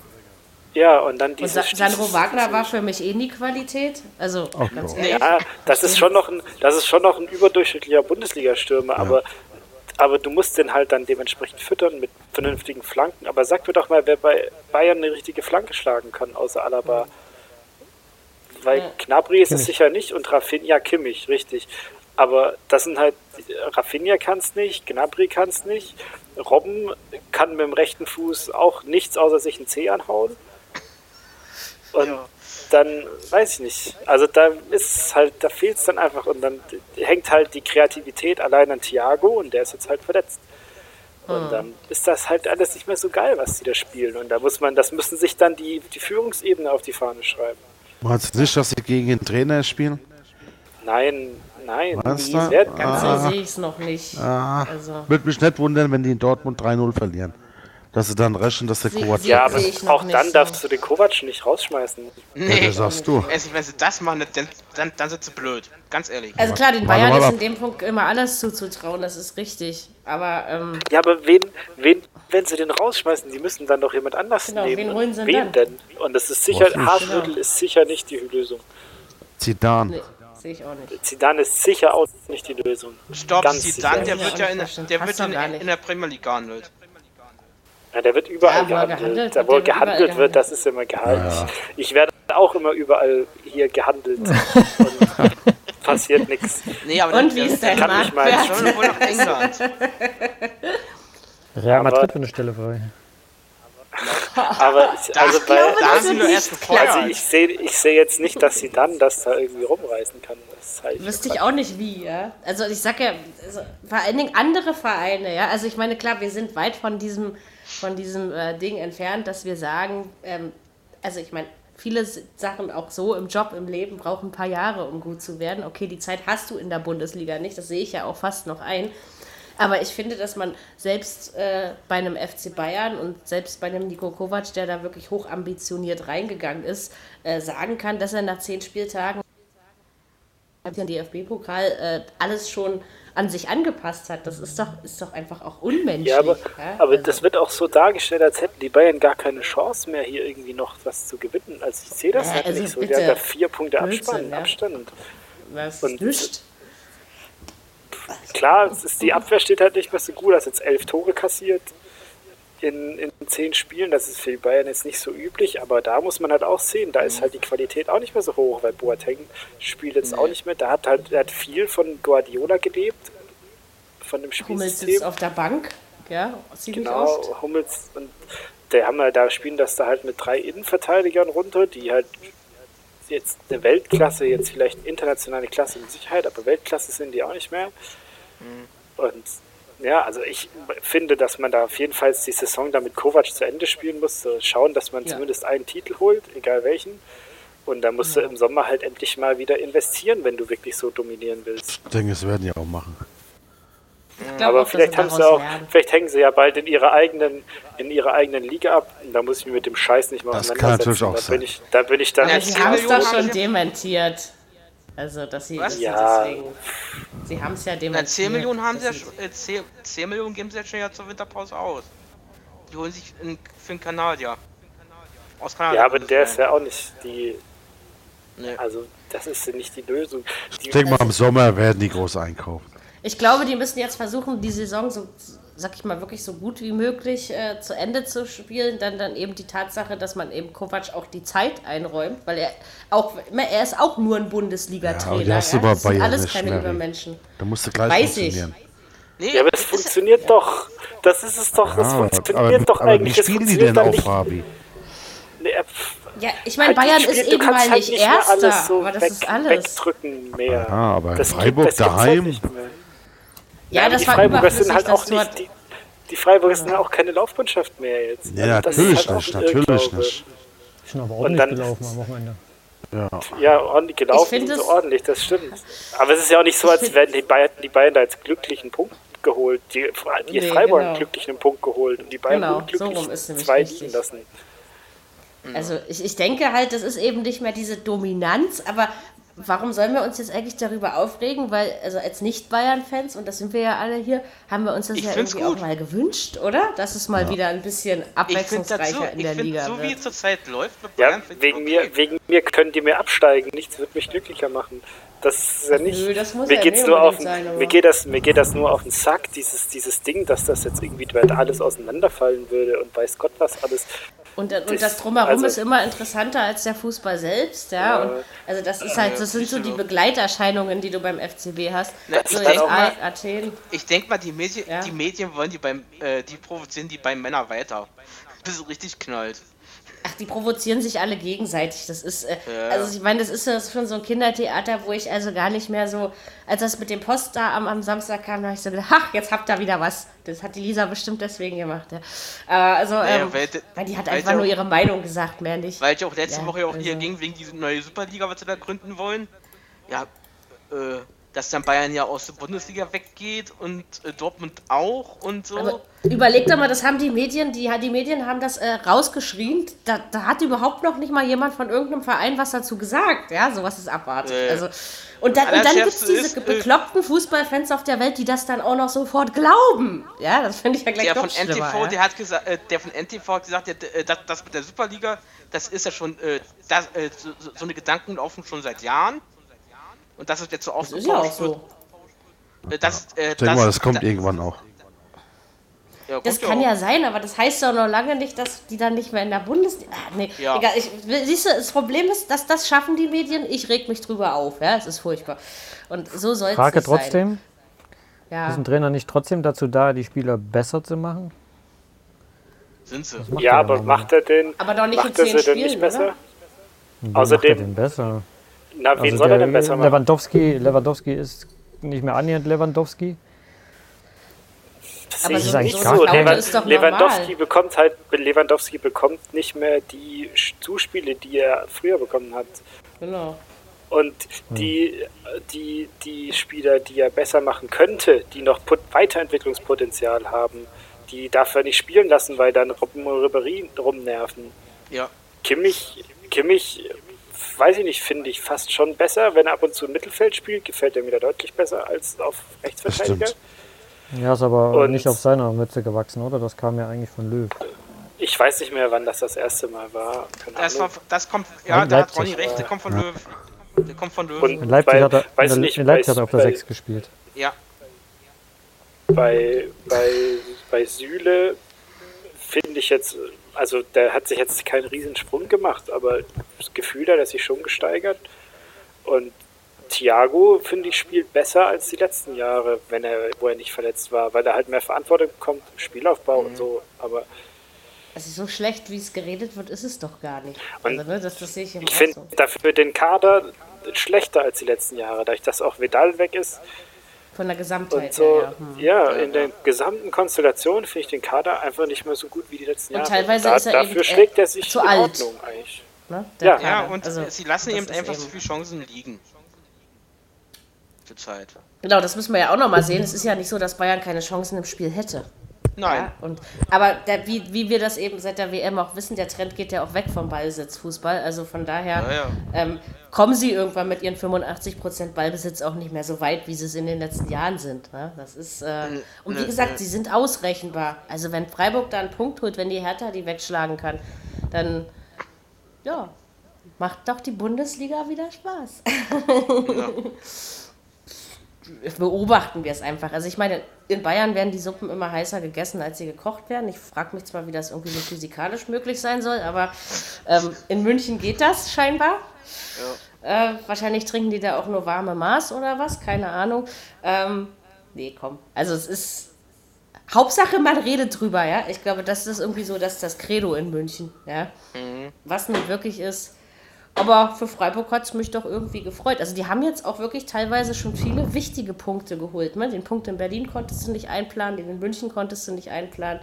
S3: Ja, und dann dieses.
S2: Und Sa Sandro Wagner war für mich eh nie Qualität. Also,
S3: Ach, ganz ehrlich. Ja, das ist schon noch ein, das ist schon noch ein überdurchschnittlicher Bundesliga-Stürmer, ja. aber, aber du musst den halt dann dementsprechend füttern mit vernünftigen Flanken. Aber sag mir doch mal, wer bei Bayern eine richtige Flanke schlagen kann, außer Alaba. Weil ja. Knabri ist Kimmich. es sicher nicht und Rafinha Kimmich, richtig. Aber das sind halt, Rafinha kann es nicht, Gnabry kann es nicht, Robben kann mit dem rechten Fuß auch nichts außer sich einen C anhauen. Und ja. dann weiß ich nicht. Also da ist halt, da fehlt es dann einfach und dann hängt halt die Kreativität allein an Thiago und der ist jetzt halt verletzt. Und hm. dann ist das halt alles nicht mehr so geil, was die da spielen. Und da muss man, das müssen sich dann die, die Führungsebene auf die Fahne schreiben.
S4: Meinst du nicht, dass sie gegen den Trainer spielen?
S3: Nein, nein.
S4: Meinst
S2: du? Ganz ah, so sehe ich es noch nicht.
S4: Ah, also. Würde mich nicht wundern, wenn die in Dortmund 3-0 verlieren dass sie dann rechnen, dass der Kovac.
S3: Ja, aber auch dann so. darfst du den Kovac nicht rausschmeißen.
S5: Nee,
S4: ja, das sagst du.
S5: Also, wenn sie das machen, dann, dann, dann sind sie blöd. Ganz ehrlich.
S2: Also klar, den Bayern ist in dem Punkt immer alles zuzutrauen, das ist richtig. Aber. Ähm,
S3: ja, aber wen, wen, wenn sie den rausschmeißen, die müssen dann doch jemand anders genau, nehmen.
S2: Wen holen sie
S3: wen denn? Und das ist sicher, Hasenhüttl genau. ist sicher nicht die Lösung.
S4: Zidane. Nee.
S2: Sehe ich auch nicht.
S3: Zidane ist sicher auch nicht die Lösung.
S5: Stopp, Ganz Zidane, der wird ja in, der, wird in, in der Premier League gehandelt.
S3: Ja, der wird überall ja, gehandelt. gehandelt. Da, wo gehandelt wird, gehandelt. das ist immer Gehalt. Ja. Ich werde auch immer überall hier gehandelt. und passiert nichts.
S2: Nee, aber und wie ist dein Marktwert? Schon wohl nach England.
S6: Real Madrid für eine Stelle frei.
S3: Aber ich, also bei, glaube, da haben nur erst also ich sehe ich seh jetzt nicht, dass sie dann das da irgendwie rumreißen kann. Das
S2: halt Wüsste ich auch nicht wie, ja. Also ich sag ja, also, vor allen Dingen andere Vereine, ja. Also ich meine, klar, wir sind weit von diesem von diesem äh, Ding entfernt, dass wir sagen, ähm, also ich meine, viele Sachen auch so im Job, im Leben brauchen ein paar Jahre, um gut zu werden. Okay, die Zeit hast du in der Bundesliga nicht, das sehe ich ja auch fast noch ein. Aber ich finde, dass man selbst äh, bei einem FC Bayern und selbst bei einem Nico Kovac, der da wirklich hoch ambitioniert reingegangen ist, äh, sagen kann, dass er nach zehn Spieltagen den DFB-Pokal äh, alles schon an sich angepasst hat. Das ist doch, ist doch einfach auch unmenschlich.
S3: Ja, aber, ja? aber also. das wird auch so dargestellt, als hätten die Bayern gar keine Chance mehr, hier irgendwie noch was zu gewinnen. Also ich sehe das ja, halt also nicht so. Die haben da vier Punkte Blödsinn, ja. Abstand.
S2: Was Und nicht?
S3: Klar, es ist, die Abwehr steht halt nicht mehr so gut, dass jetzt elf Tore kassiert in, in zehn Spielen. Das ist für die Bayern jetzt nicht so üblich, aber da muss man halt auch sehen, da ist halt die Qualität auch nicht mehr so hoch, weil Boateng spielt jetzt nee. auch nicht mehr. Da hat halt er hat viel von Guardiola gelebt, von dem Spielsystem. Hummels
S2: sitzt auf der Bank, ja, ziemlich
S3: genau, oft. Hummels und der haben halt, da spielen das da halt mit drei Innenverteidigern runter, die halt jetzt eine Weltklasse, jetzt vielleicht internationale Klasse mit Sicherheit, aber Weltklasse sind die auch nicht mehr. Mhm. Und ja, also ich finde, dass man da auf jeden Fall die Saison da mit Kovac zu Ende spielen muss, schauen, dass man ja. zumindest einen Titel holt, egal welchen. Und da musst ja. du im Sommer halt endlich mal wieder investieren, wenn du wirklich so dominieren willst.
S4: Ich denke, es werden die auch machen.
S3: Aber auch, vielleicht haben sie auch, vielleicht hängen sie ja bald in ihrer eigenen, in ihrer eigenen Liga ab. Und da muss ich mich mit dem Scheiß nicht mal
S4: das auseinandersetzen. Kann natürlich auch
S3: da
S4: sein.
S3: bin ich, da bin ich dann.
S2: Ja, sie haben es doch schon dementiert. Also, dass sie, dass ja. deswegen. Sie haben es ja
S5: dementsprechend. 10 Millionen haben sie ja schon, äh, 10, 10 Millionen geben sie jetzt schon ja zur Winterpause aus. Die holen sich in, für den Kanadier.
S3: Aus Kanada. Ja, aber der ist ja auch nicht die. Nee. Also, das ist nicht die Lösung.
S4: Die ich denke mal, im Sommer werden die groß einkaufen.
S2: Ich glaube, die müssen jetzt versuchen, die Saison so sag ich mal, wirklich so gut wie möglich äh, zu Ende zu spielen. Dann, dann eben die Tatsache, dass man eben Kovac auch die Zeit einräumt, weil er auch, er ist auch nur ein Bundesliga-Trainer. Ja,
S4: ja? Das sind
S2: alles keine. Übermenschen.
S4: Da musst du gleich Weiß funktionieren.
S3: Ich. Nee, ja, aber es funktioniert ja. doch. Das ist es doch. Das ja, funktioniert aber, doch aber eigentlich.
S4: Wie spielen die denn auf, Fabi?
S2: Nee, ja, ich meine, halt Bayern spielt, ist eben mal halt nicht Erster, so aber das weg, ist alles.
S3: Wegdrücken mehr.
S4: Ja, aber das Freiburg gibt, das daheim.
S2: Ja, das
S3: die war Freiburger sind halt auch nicht. Die, die Freiburger sind auch keine Laufkundschaft mehr jetzt.
S4: Ja, also natürlich halt nicht, natürlich nicht.
S6: Sind aber ordentlich dann, gelaufen am Wochenende.
S3: Ja, ja ordentlich gelaufen, so ordentlich, das stimmt. Aber es ist ja auch nicht so, als wären die Bayern, die Bayern da jetzt glücklichen Punkt geholt. Die, die nee, Freiburg genau. einen glücklichen Punkt geholt und die Bayern genau, glücklich so zwei liegen lassen.
S2: Also ich, ich denke halt, das ist eben nicht mehr diese Dominanz, aber warum sollen wir uns jetzt eigentlich darüber aufregen? Weil, also als Nicht-Bayern-Fans, und das sind wir ja alle hier, haben wir uns das ich ja irgendwie gut. auch mal gewünscht, oder? Dass es mal ja. wieder ein bisschen abwechslungsreicher in der Liga
S5: so
S2: wird.
S5: wie es zurzeit läuft,
S3: mit Bayern ja, wegen, okay. mir, wegen mir können die mehr absteigen. Nichts wird mich glücklicher machen. Das ist ja nicht. Nö, das muss mir, ja geht's nur auf, sein, mir, geht das, mir geht das nur auf den Sack, dieses, dieses Ding, dass das jetzt irgendwie alles auseinanderfallen würde und weiß Gott was alles.
S2: Und, und das, das Drumherum also, ist immer interessanter als der Fußball selbst, ja. Und, also das ist halt, das sind so die Begleiterscheinungen, die du beim FCB hast.
S5: so ich denke mal, Athen. Ich denke mal, die, Medi ja. die Medien wollen die beim, äh, die provozieren die beim Männer weiter. Bis es richtig knallt.
S2: Ach, die provozieren sich alle gegenseitig. Das ist, äh, ja. also ich meine, das ist, das ist schon so ein Kindertheater, wo ich also gar nicht mehr so, als das mit dem Post da am, am Samstag kam, da habe ich so gedacht, ach, jetzt habt ihr wieder was. Das hat die Lisa bestimmt deswegen gemacht. Ja. Äh, also, ähm, weil, weil, die hat einfach nur ihre Meinung gesagt, mehr nicht.
S5: Weil ich auch letzte ja, Woche auch also. hier ging, wegen dieser neue Superliga, was sie da gründen wollen. Ja, äh, dass dann Bayern ja aus der Bundesliga weggeht und äh, Dortmund auch und so. Aber
S2: überleg doch mal, das haben die Medien, die, die Medien haben das äh, rausgeschrien. Da, da, hat überhaupt noch nicht mal jemand von irgendeinem Verein was dazu gesagt. Ja, sowas ist abartig. Äh, also, und dann, dann gibt es diese ist, äh, bekloppten Fußballfans auf der Welt, die das dann auch noch sofort glauben. Ja, das finde ich ja gleich
S5: der
S2: von
S5: NTV,
S2: ja?
S5: der hat gesagt, äh, der von NTV hat gesagt, der, äh, das, das mit der Superliga, das ist ja schon, das, so, so eine Gedanken laufen schon seit Jahren. Und das ist jetzt so aufgebaut.
S2: Das ist ja auch
S5: so. Äh, das, äh,
S4: ich denke mal, das kommt da, irgendwann auch.
S2: Ja, das kann ja, sein, aber das heißt doch noch lange nicht, dass die dann nicht mehr in der Bundesliga. Ah, nee, ja. egal. Ich, siehst du, das Problem ist, dass das schaffen die Medien. Ich reg mich drüber auf. Ja, es ist furchtbar. Und so soll es
S6: Frage trotzdem. Ja. Ist ein Trainer nicht trotzdem dazu da, die Spieler besser zu machen?
S5: Sind sie.
S3: Ja, aber macht er den,
S2: aber doch nicht in zehn Spielen, nicht besser?
S6: Außerdem, macht er den besser?
S3: Na, wen also soll er denn besser machen?
S6: Lewandowski, Lewandowski ist nicht mehr annähernd Lewandowski.
S3: Das aber ist eigentlich gar so. Lewan Lewandowski bekommt halt, Lewandowski bekommt nicht mehr die Zuspiele, die er früher bekommen hat.
S2: Genau.
S3: Und die, die, die Spieler, die er besser machen könnte, die noch Weiterentwicklungspotenzial haben, die darf er nicht spielen lassen, weil dann Robben Ribéry rumnerven.
S5: Ja.
S3: Kimmich, Kimmich weiß ich nicht, finde ich fast schon besser. Wenn er ab und zu im Mittelfeld spielt, gefällt er mir da deutlich besser als auf Rechtsverteidiger.
S6: Ja, ist aber und nicht auf seiner Mütze gewachsen, oder? Das kam ja eigentlich von Löw.
S3: Ich weiß nicht mehr, wann das das erste Mal war.
S5: Das, war, das kommt, ja, da hat Ronny recht, der kommt von ja. Löw. Der kommt von Löw. Und
S6: in Leipzig, bei, hat, er, in, nicht, in Leipzig bei, hat er auf der 6 gespielt.
S5: Ja.
S3: Bei, bei, bei Süle finde ich jetzt also der hat sich jetzt keinen Riesensprung gemacht, aber das Gefühl, da hat sich schon gesteigert. Und Thiago, finde ich, spielt besser als die letzten Jahre, wenn er, wo er nicht verletzt war, weil er halt mehr Verantwortung bekommt im Spielaufbau mhm. und so. Aber
S2: also so schlecht, wie es geredet wird, ist es doch gar nicht.
S3: Und also, ne, das, das sehe ich ich finde so. dafür den Kader schlechter als die letzten Jahre, da ich das auch Vidal weg ist
S2: von der Gesamtheit.
S3: Und so, ja, hm. ja, in der gesamten Konstellation finde ich den Kader einfach nicht mehr so gut wie die letzten
S2: und
S3: Jahre.
S2: Teilweise da, ist er
S3: dafür eben, schlägt er sich
S2: zu in alt.
S3: Ordnung eigentlich.
S5: Ne? Ja. ja, und also, sie lassen eben einfach eben. zu viele Chancen liegen. Zur Zeit.
S2: Genau, das müssen wir ja auch nochmal sehen. Es ist ja nicht so, dass Bayern keine Chancen im Spiel hätte.
S5: Nein.
S2: Ja, und, aber der, wie, wie wir das eben seit der WM auch wissen, der Trend geht ja auch weg vom Ballsitzfußball. Also von daher ja. Ähm, kommen sie irgendwann mit ihren 85% Ballbesitz auch nicht mehr so weit, wie sie es in den letzten Jahren sind. Ne? Das ist, äh, und wie gesagt, sie sind ausrechenbar. Also wenn Freiburg da einen Punkt holt, wenn die Hertha die wegschlagen kann, dann ja, macht doch die Bundesliga wieder Spaß. Ja. beobachten wir es einfach. Also ich meine, in Bayern werden die Suppen immer heißer gegessen, als sie gekocht werden. Ich frage mich zwar, wie das irgendwie so physikalisch möglich sein soll, aber ähm, in München geht das scheinbar. Ja. Äh, wahrscheinlich trinken die da auch nur warme Maß oder was, keine Ahnung. Ähm, nee, komm. Also es ist Hauptsache, man redet drüber, ja. Ich glaube, das ist irgendwie so, dass das Credo in München, ja. Mhm. Was nun wirklich ist, aber für Freiburg hat es mich doch irgendwie gefreut. Also die haben jetzt auch wirklich teilweise schon viele wichtige Punkte geholt. Ne? Den Punkt in Berlin konntest du nicht einplanen, den in München konntest du nicht einplanen.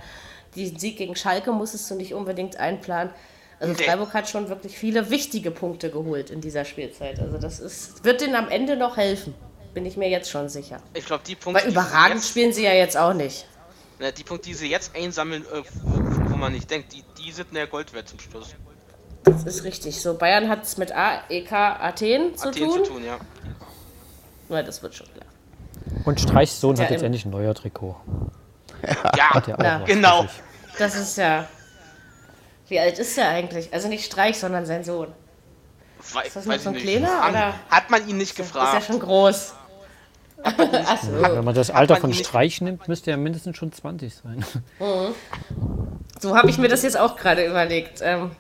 S2: Den Sieg gegen Schalke musstest du nicht unbedingt einplanen. Also Freiburg hat schon wirklich viele wichtige Punkte geholt in dieser Spielzeit. Also das ist, wird denen am Ende noch helfen. Bin ich mir jetzt schon sicher.
S5: Ich glaube, die Punkte.
S2: Weil überragend jetzt, spielen sie ja jetzt auch nicht.
S5: Na, die Punkte, die sie jetzt einsammeln, äh, wo, man nicht denkt, die, die sind mehr Gold wert zum Schluss.
S2: Das ist richtig. So, Bayern hat es mit AEK Athen zu Athen tun. zu tun, ja. Ja, das wird schon klar.
S6: Und Streichs Sohn hat, hat jetzt endlich ein neuer Trikot.
S5: Ja, ja, ja genau.
S2: Das ist ja. Wie alt ist er eigentlich? Also nicht Streich, sondern sein Sohn.
S5: We ist das noch so ein kleiner? Oder? Hat man ihn nicht gefragt.
S2: Ist ja schon groß.
S6: Achso. Wenn man das Alter von Streich nimmt, müsste er mindestens schon 20 sein. Mhm.
S2: So habe ich mir das jetzt auch gerade überlegt. Ähm,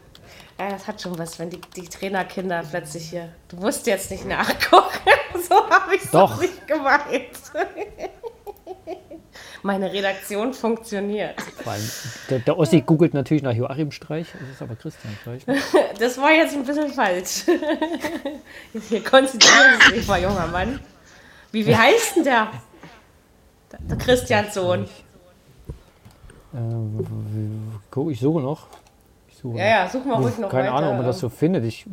S2: ja, das hat schon was, wenn die, die Trainerkinder plötzlich hier. Du musst jetzt nicht nachgucken. so habe ich es doch nicht gemeint. Meine Redaktion funktioniert.
S6: Vor allem, der, der Ossi googelt natürlich nach Joachim Streich, das ist aber Christian Streich. Ne?
S2: das war jetzt ein bisschen falsch. Hier konzentrieren Sie sich mal, junger Mann. Wie, wie heißt denn der? Der Christians Sohn.
S6: Äh, ich suche noch
S2: suchen. Ja, ja, such mal ruhig noch
S6: Keine
S2: weiter.
S6: Ahnung, ob man das so findet. Ich,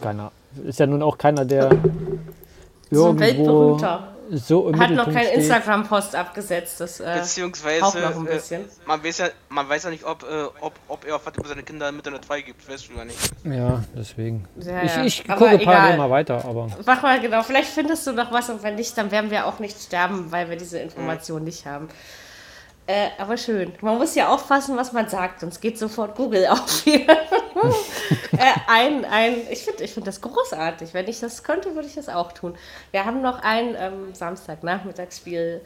S6: keiner. Ist ja nun auch keiner, der
S2: so ein Weltberühmter. So Hat noch keinen Instagram-Post abgesetzt. Das, äh,
S5: Beziehungsweise, noch ein bisschen. Äh, man, weiß ja, man weiß ja nicht, ob, äh, ob, ob er was über seine Kinder mit einer 2 gibt. Weißt du gar nicht.
S6: Ja, deswegen. Ja, ja. Ich, ich gucke parallel mal weiter. Aber
S2: Mach mal genau. Vielleicht findest du noch was und wenn nicht, dann werden wir auch nicht sterben, weil wir diese Information mhm. nicht haben. Äh, aber schön. Man muss ja aufpassen, was man sagt, sonst geht sofort Google auf hier. äh, ein, ein, ich finde ich find das großartig. Wenn ich das könnte, würde ich das auch tun. Wir haben noch ein ähm, Samstagnachmittagsspiel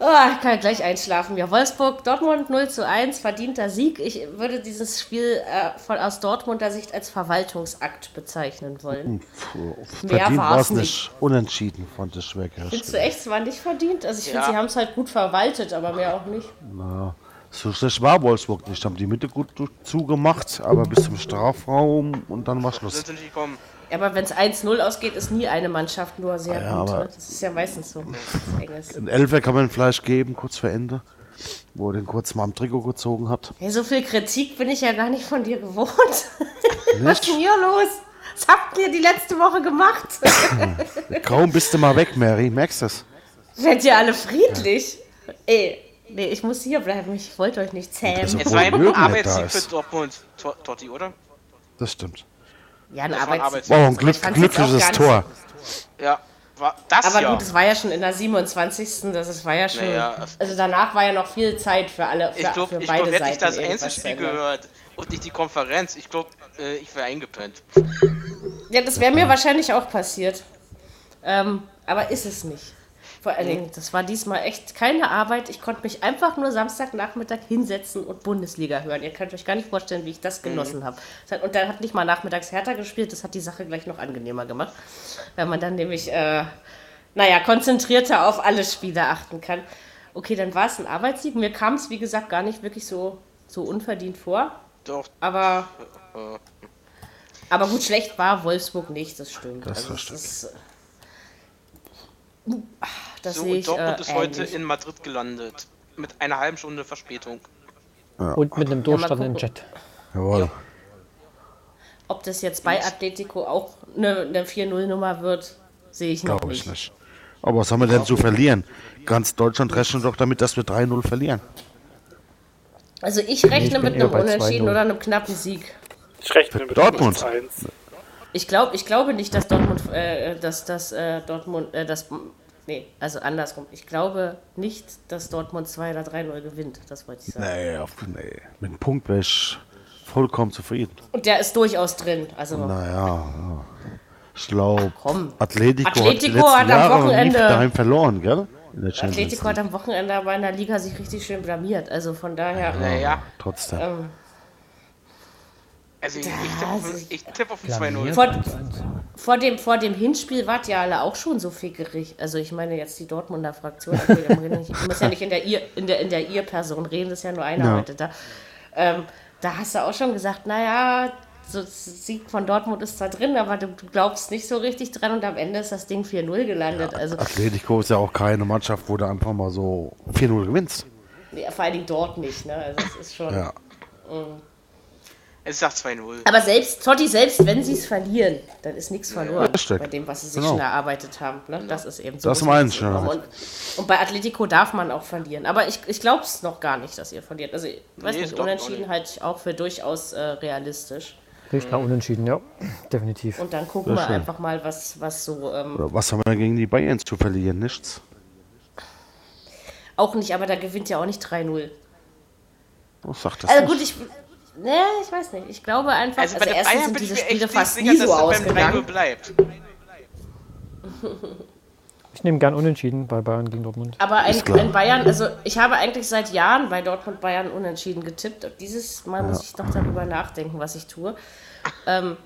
S2: Oh, ich kann gleich einschlafen. Ja, Wolfsburg, Dortmund 0 zu 1, verdienter Sieg. Ich würde dieses Spiel äh, von, aus Dortmunder Sicht als Verwaltungsakt bezeichnen wollen.
S4: Puh, Mehr war es nicht. Unentschieden fand ich schwer.
S2: Findest du echt, es war nicht verdient? Also ich ja. finde, sie haben es halt gut verwaltet, aber mehr auch nicht.
S4: Na, so schlecht war Wolfsburg nicht. Haben die Mitte gut zugemacht, aber bis zum Strafraum und dann war Schluss. Sind sie nicht gekommen.
S2: Aber wenn es 1-0 ausgeht, ist nie eine Mannschaft nur sehr ja, gut. Ne? Das ist ja meistens so.
S4: Ein Elfer kann man vielleicht geben, kurz vor Ende, wo er den kurz mal am Trikot gezogen hat.
S2: Hey, so viel Kritik bin ich ja gar nicht von dir gewohnt. Was ist denn hier los? Was habt ihr die letzte Woche gemacht?
S4: Kaum bist du mal weg, Mary. Merkst du das?
S2: Seid ihr alle friedlich? Ja. Ey, nee, ich muss hier bleiben. Ich wollte euch nicht zähmen.
S5: Es war ein Arbeitssieg für Dortmund, Totti, oder?
S4: Das stimmt.
S2: Ja, ein Arbeits
S4: Wow, ein Glück, glückliches Tor.
S5: Ja, war das
S2: Aber
S5: ja.
S2: gut, es war ja schon in der 27. Das ist, war ja schon. Naja, also danach war ja noch viel Zeit für alle. Für,
S5: ich glaube,
S2: ich
S5: glaub, hätte ich das Einzelspiel gehört und nicht die Konferenz, ich glaube, äh, ich wäre eingepennt.
S2: Ja, das wäre mir wahrscheinlich auch passiert. Ähm, aber ist es nicht. Vor allen Dingen, das war diesmal echt keine Arbeit. Ich konnte mich einfach nur Samstagnachmittag hinsetzen und Bundesliga hören. Ihr könnt euch gar nicht vorstellen, wie ich das genossen mhm. habe. Und dann hat nicht mal nachmittags härter gespielt. Das hat die Sache gleich noch angenehmer gemacht. Weil man dann nämlich, äh, naja, konzentrierter auf alle Spiele achten kann. Okay, dann war es ein Arbeitssieg. Mir kam es, wie gesagt, gar nicht wirklich so, so unverdient vor.
S5: Doch.
S2: Aber, aber gut, schlecht war Wolfsburg nicht, das stimmt.
S4: Das also, stimmt.
S2: Das,
S5: das so, ich, Dortmund äh, ist ähnlich. heute in Madrid gelandet. Mit einer halben Stunde Verspätung.
S6: Ja. Und mit einem Durchstand ja, im Jet.
S4: Jawohl. Ja.
S2: Ob das jetzt bei Atletico auch eine, eine 4-0-Nummer wird, sehe ich noch nicht. Ich nicht.
S4: Aber was haben wir denn zu verlieren? Ganz Deutschland rechnet doch damit, dass wir 3-0 verlieren.
S2: Also ich rechne ich mit einem Unentschieden oder einem knappen Sieg.
S3: Ich rechne mit Dortmund 1.
S2: Ich, glaub, ich glaube nicht, dass Dortmund, äh, dass, dass äh, Dortmund, äh, das, nee, also andersrum. Ich glaube nicht, dass Dortmund 2 oder 3-0 gewinnt. Das wollte ich sagen.
S4: Nee, auf, nee. mit einem Punkt wäre ich vollkommen zufrieden.
S2: Und der ist durchaus drin. Also,
S4: naja, ja. ich glaube,
S2: Atletico, Atletico hat, hat am Wochenende
S4: daheim verloren, gell?
S2: Atletico hat am Wochenende aber in der Liga sich richtig schön blamiert. Also von daher.
S4: Ja, ja. Trotzdem. Ähm,
S5: also ich, ich tippe auf, tipp auf ein 2-0.
S2: Vor, vor, dem, vor dem Hinspiel wart ihr alle auch schon so fickerig. Also ich meine jetzt die Dortmunder Fraktion. ich muss ja nicht in der ihr, in der, in der ihr Person reden, das ist ja nur einer ja. heute da. Ähm, da hast du auch schon gesagt, naja, so Sieg von Dortmund ist da drin, aber du, du, glaubst nicht so richtig dran und am Ende ist das Ding 4-0 gelandet. Ja, also,
S4: Atletico ist ja auch keine Mannschaft, wo du einfach mal so 4-0 gewinnst.
S2: Ja, vor allen Dingen dort nicht, ne? Also es ist schon. Ja.
S5: Mh. Es sagt 2-0.
S2: Aber selbst, Totti, selbst wenn sie es verlieren, dann ist nichts verloren ja, bei dem, was sie sich genau. schon erarbeitet haben. Ne? Das ist eben so.
S4: Das meine ich schon.
S2: Und, und, bei Atletico darf man auch verlieren. Aber ich, ich glaube es noch gar nicht, dass ihr verliert. Also, ich weiß nee, nicht, unentschieden halte ich auch für durchaus äh, realistisch.
S6: Richtig nach unentschieden, ja, definitiv.
S2: Und dann gucken wir einfach mal, was, was so. Ähm,
S4: was haben wir gegen die Bayern zu verlieren? Nichts.
S2: Auch nicht, aber da gewinnt ja auch nicht 3-0.
S4: Was sagt das?
S2: Also gut, ich, Nee, ich weiß nicht. Ich glaube einfach, also, also erstens Bayern sind diese Spiele fast sicher, nie so ausgegangen. Bleibt.
S6: Ich nehme gern unentschieden bei Bayern gegen Dortmund.
S2: Aber ein, ein, Bayern, also ich habe eigentlich seit Jahren bei Dortmund Bayern unentschieden getippt. Und dieses Mal ja. muss ich doch darüber nachdenken, was ich tue. Ähm,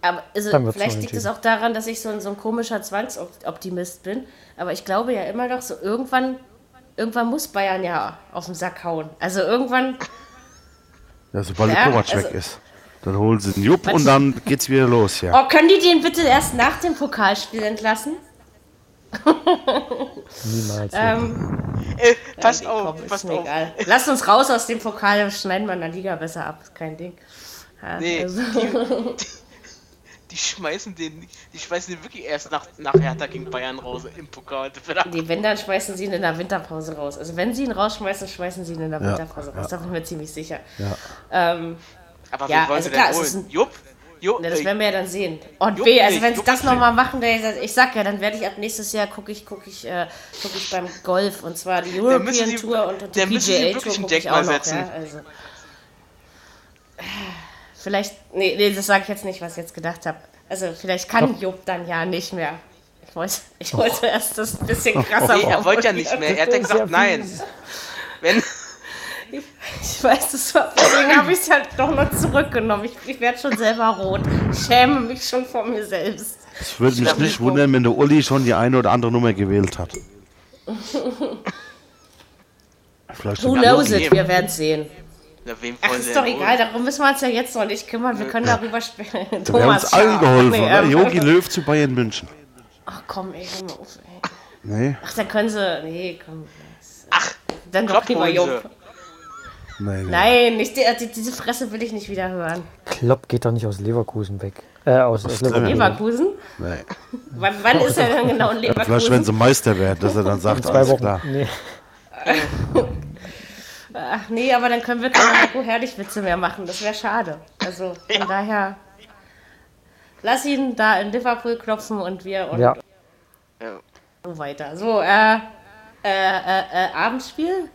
S2: aber also, vielleicht liegt es auch daran, dass ich so ein, so ein komischer Zwangsoptimist bin. Aber ich glaube ja immer noch so, irgendwann, irgendwann muss Bayern ja auf den Sack hauen. Also irgendwann
S4: ja, sobald ja, der Kovac also, weg ist. Dann holen sie den Jupp und dann geht's wieder los, ja.
S2: Oh, können die den bitte erst nach dem Pokalspiel entlassen?
S6: Niemals.
S2: ähm,
S5: äh, pass ja, auf, komm, pass auf.
S2: Egal. Lass uns raus aus dem Pokal, schneiden wir in der Liga besser ab, ist kein Ding.
S5: Ja, nee, also. die, die, schmeißen den, die schmeißen den wirklich erst nach, nach Hertha gegen Bayern raus im Pokal.
S2: Die, wenn, dann schmeißen sie ihn in der Winterpause raus. Also wenn sie ihn rausschmeißen, schmeißen sie ihn in der Winterpause raus. Da bin ich mir ziemlich sicher. Ähm,
S5: Aber ja, also klar, es ist ein, Jupp?
S2: Jo, ne, das werden wir ja dann sehen. Und B, also wenn sie das nochmal machen, ich sag ja, dann werde ich ab nächstes Jahr gucke ich, gucke ich, äh, gucke ich beim Golf und zwar die European sie, Tour und die PGA Tour gucke ich auch noch. Setzen. Ja, also. Vielleicht, nee, nee das sage ich jetzt nicht, was ich jetzt gedacht habe. Also vielleicht kann Jupp dann ja nicht mehr. Ich wollte, ich wollte erst das ein bisschen krasser
S5: Nee, er wollte ja nicht mehr. Er hat ja gesagt, nein. Wenn,
S2: ich, ich weiß, das war, deswegen habe ich es halt doch noch zurückgenommen. Ich, ich werde schon selber rot. Ich schäme mich schon vor mir selbst.
S4: Es würde mich nicht wundern, wenn der Uli schon die eine oder andere Nummer gewählt hat.
S2: Who knows it? Wir werden es sehen. Ach, ist doch egal, darum müssen wir uns ja jetzt noch nicht kümmern. Wir können darüber sprechen.
S4: Wir haben uns allen geholfen, nee, ähm, Jogi Löw zu Bayern München.
S2: Ach komm, ey, hör mal auf, ey.
S4: Nee.
S2: Ach, dann können sie. Nee, komm. Ach, dann doch lieber Jupp. Nein, nein. nicht, die, diese Fresse will ich nicht wieder hören.
S6: Klopp geht doch nicht aus Leverkusen weg. Äh, aus, aus
S2: Leverkusen. Leverkusen?
S4: Nein.
S2: Wann, wann ist er denn genau in Leverkusen?
S4: Vielleicht, wenn sie Meister werden, dass er dann sagt,
S6: alles Wochen. klar. Nee.
S2: Ach nee, aber dann können wir keine herrlich Witze mehr machen. Das wäre schade. Also von ja. daher, lass ihn da in Liverpool klopfen und wir und
S6: ja.
S2: so weiter. So, äh, äh, äh, äh Abendspiel?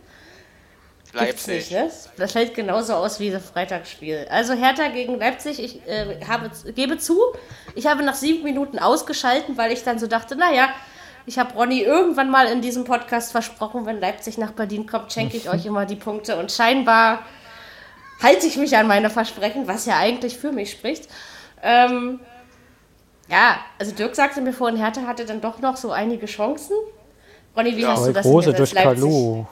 S5: Leipzig.
S2: Nicht, ne? Das fällt genauso aus wie das Freitagsspiel. Also Hertha gegen Leipzig, ich äh, habe, gebe zu, ich habe nach sieben Minuten ausgeschalten, weil ich dann so dachte, naja, ich habe Ronny irgendwann mal in diesem Podcast versprochen, wenn Leipzig nach Berlin kommt, schenke ich euch immer die Punkte. Und scheinbar halte ich mich an meine Versprechen, was ja eigentlich für mich spricht. Ähm, ja, also Dirk sagte mir vorhin, Hertha hatte dann doch noch so einige Chancen. Ronny, wie ja, hast du das
S6: große durch Kalu.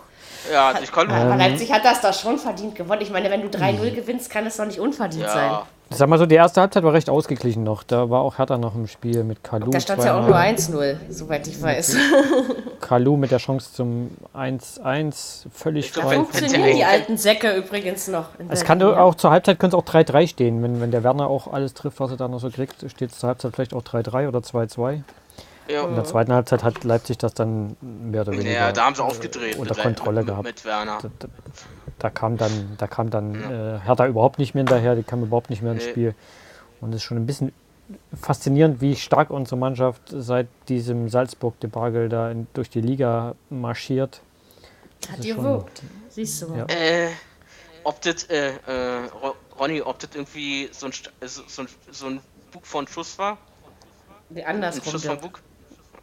S5: Ja, durch Kalu.
S2: Aber Leipzig hat das doch schon verdient gewonnen. Ich meine, wenn du 3-0 gewinnst, kann es doch nicht unverdient ja. sein.
S6: Sag mal so, die erste Halbzeit war recht ausgeglichen noch. Da war auch Hertha noch im Spiel mit Kalu.
S2: Da stand ja auch nur 1-0, soweit ich weiß.
S6: Kalu mit der Chance zum 1-1 völlig
S2: frei. funktionieren die alten Säcke übrigens noch.
S6: Es kann auch zur Halbzeit könnte es auch 3-3 stehen. Wenn, wenn der Werner auch alles trifft, was er da noch so kriegt, steht es zur Halbzeit vielleicht auch 3-3 oder 2-2. Ja. In der zweiten Halbzeit hat Leipzig das dann mehr oder weniger
S5: ja, da haben sie aufgedreht
S6: unter Kontrolle mit, gehabt.
S5: Mit Werner.
S6: da kam dann, da kam dann äh, Hertha überhaupt nicht mehr hinterher, die kam überhaupt nicht mehr ins Spiel. Und es ist schon ein bisschen faszinierend, wie stark unsere Mannschaft seit diesem Salzburg-Debakel da in, durch die Liga marschiert.
S2: Das Hat gewirkt, siehst du.
S5: Ja. Äh, ob das, äh, äh, Ronny, ob das irgendwie so ein, so, ein, so ein Bug von Schuss war?
S2: Wie andersrum. Ein Schuss von Bug?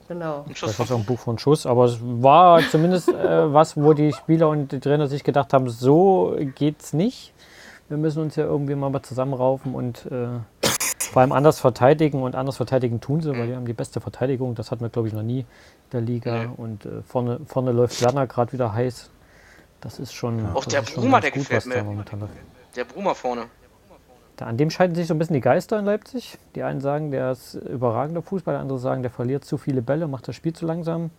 S6: Genau. Ein Schuss das war ein Buch von Schuss, aber es war zumindest äh, was, wo die Spieler und die Trainer sich gedacht haben, so geht's nicht. Wir müssen uns ja irgendwie mal zusammenraufen und äh, vor allem anders verteidigen und anders verteidigen tun sie, weil die haben die beste Verteidigung. Das hatten wir, glaube ich, noch nie in der Liga. Und äh, vorne, vorne läuft Werner gerade wieder heiß. Das ist schon.
S5: Auch der Bruma, der gefällt mir. Der Bruma vorne.
S6: Da, an dem scheiden sich so ein bisschen die Geister in Leipzig. Die einen sagen, der ist überragender Fußballer, andere sagen, der verliert zu viele Bälle, macht das Spiel zu langsam.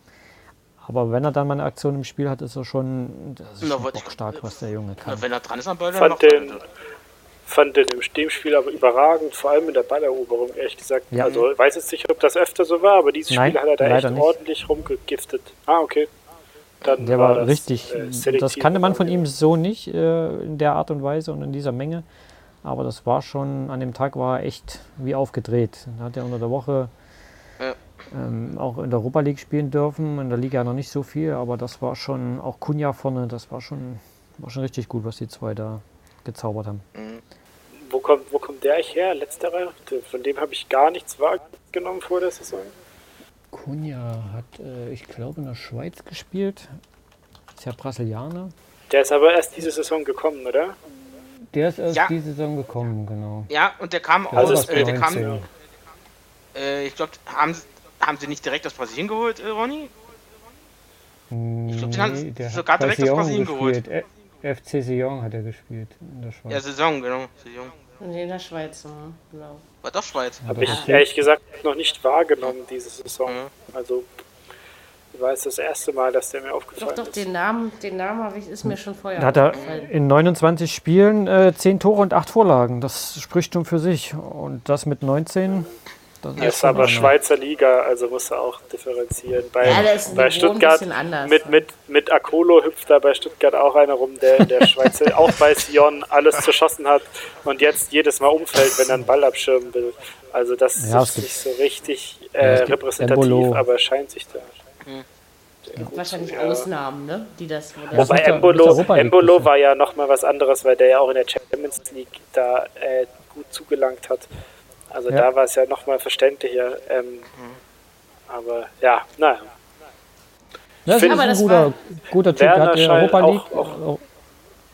S6: Aber wenn er dann mal eine Aktion im Spiel hat, ist er schon, das ist schon stark, was der Junge kann.
S5: wenn er dran ist am Ball,
S3: dann fand den, fand den im Spiel aber überragend, vor allem in der Balleroberung, ehrlich gesagt. Ja. Also ich weiß jetzt nicht, ob das öfter so war, aber dieses Nein, Spiel hat er da echt nicht. ordentlich rumgegiftet. Ah, okay.
S6: Dann der war, war das, richtig, äh, das kannte man von ihm so nicht äh, in der Art und Weise und in dieser Menge. Aber das war schon, an dem Tag war er echt wie aufgedreht. Da hat er unter der Woche ja. ähm, auch in der Europa League spielen dürfen. In der Liga noch nicht so viel, aber das war schon, auch Kunja vorne, das war schon, war schon richtig gut, was die zwei da gezaubert haben. Mhm.
S3: Wo kommt, wo kommt der eigentlich her, letzterer? Von dem habe ich gar nichts wahrgenommen vor der Saison.
S6: Kunja hat, äh, ich glaube, in der Schweiz gespielt. Ist ja Brasilianer.
S3: Der ist aber erst diese Saison gekommen, oder?
S6: Der ist erst ja. diese Saison gekommen, genau.
S5: Ja, und der kam
S3: der aus, äh, der kam,
S5: äh, ich glaube, haben, haben sie nicht direkt aus Brasilien geholt, äh, Ronny?
S6: Ich glaube, den haben sogar direkt aus Brasilien gespielt. geholt. FC Sion hat er gespielt in der Schweiz.
S5: Ja, Saison, genau. Saison.
S2: Nee, in der Schweiz, genau.
S5: War doch Schweiz.
S3: Habe ich ehrlich gesagt noch nicht wahrgenommen, diese Saison. Mhm. Also war es das erste Mal, dass der mir aufgefallen
S2: doch, doch, ist. Doch, den Namen, den Namen ich, ist mir schon vorher
S6: Hat er in 29 Spielen äh, 10 Tore und 8 Vorlagen. Das spricht schon für sich. Und das mit 19.
S3: Das, ist aber Schweizer Liga, also muss er auch differenzieren. Bei, ja, bei Stuttgart mit, mit, mit Akolo hüpft da bei Stuttgart auch einer rum, der in der Schweizer, auch bei Sion alles zerschossen hat und jetzt jedes Mal umfällt, wenn er einen Ball abschirmen will. Also das ja, ist nicht so richtig äh, repräsentativ, Embolo. aber scheint sich da. Hm.
S2: Wahrscheinlich ja. Ausnahmen, ne? die das.
S3: das Wobei Embolo, Embolo war ja nochmal was anderes, weil der ja auch in der Champions League da äh, gut zugelangt hat. Also ja. da war es ja nochmal verständlicher. Ähm, mhm. Aber ja, naja.
S6: Das ist ein guter, guter Typ. Der hat Europa League, auch, auch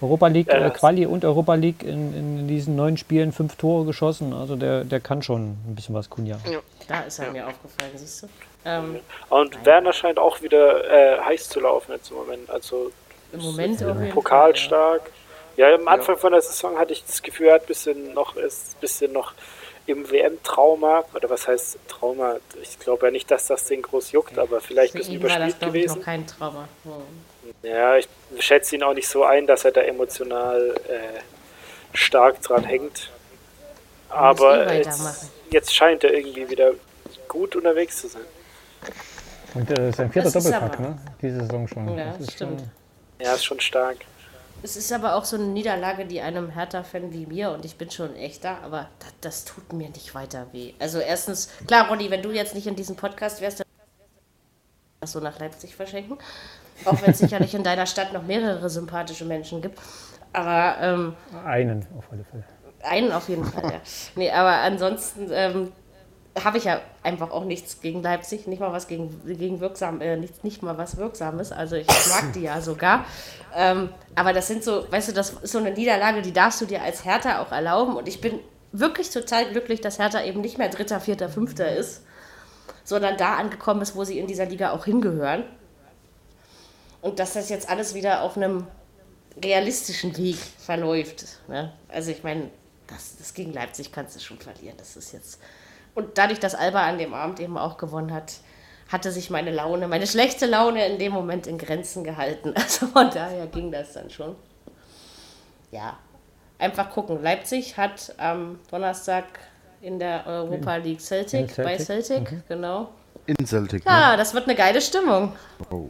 S6: Europa League äh, Quali und Europa League in, in diesen neun Spielen fünf Tore geschossen. Also der, der kann schon ein bisschen was, Kunja.
S2: Ja. Da ist er mir aufgefallen, siehst du.
S3: Ähm, und nein. Werner scheint auch wieder äh, heiß zu laufen jetzt im Moment. Also
S2: im Moment
S3: ja. pokalstark. Ja. ja, am Anfang ja. von der Saison hatte ich das Gefühl, er hat ein bisschen noch, ist ein bisschen noch im WM-Trauma, oder was heißt Trauma? Ich glaube ja nicht, dass das den groß juckt, aber vielleicht ist überspielt war das, gewesen. Ich, noch
S2: kein Trauma.
S3: Hm. Ja, ich schätze ihn auch nicht so ein, dass er da emotional äh, stark dran hängt. Aber jetzt, jetzt scheint er irgendwie wieder gut unterwegs zu sein.
S6: Und äh, sein vierter Doppelpack, ne? Diese Saison schon.
S2: Ja, das stimmt.
S3: Schon, ja, ist schon stark.
S2: Es ist aber auch so eine Niederlage, die einem Hertha-Fan wie mir, und ich bin schon echt da, aber das, das, tut mir nicht weiter weh. Also erstens, klar, Ronny, wenn du jetzt nicht in diesem Podcast wärst, dann das so nach Leipzig verschenken. Auch wenn es sicherlich in deiner Stadt noch mehrere sympathische Menschen gibt. Aber ähm,
S6: einen auf alle Fälle.
S2: Einen auf jeden Fall, ja. Nee, aber ansonsten ähm, habe ich ja einfach auch nichts gegen Leipzig, nicht mal was gegen, gegen wirksam, äh, nicht, nicht mal was Wirksames. Also ich mag die ja sogar. Ähm, aber das sind so, weißt du, das ist so eine Niederlage, die darfst du dir als Hertha auch erlauben. Und ich bin wirklich total glücklich, dass Hertha eben nicht mehr Dritter, Vierter, Fünfter ist, sondern da angekommen ist, wo sie in dieser Liga auch hingehören. Und dass das jetzt alles wieder auf einem realistischen Weg verläuft. Ne? Also ich meine, das, das gegen Leipzig kannst du schon verlieren. Das ist jetzt und dadurch, dass Alba an dem Abend eben auch gewonnen hat, hatte sich meine Laune, meine schlechte Laune in dem Moment in Grenzen gehalten. Also von daher ging das dann schon. Ja, einfach gucken. Leipzig hat am Donnerstag in der Europa League Celtic, Celtic? bei Celtic, okay. Mhm. genau.
S4: In Celtic.
S2: Ja, ne? das wird eine geile Stimmung. Oh.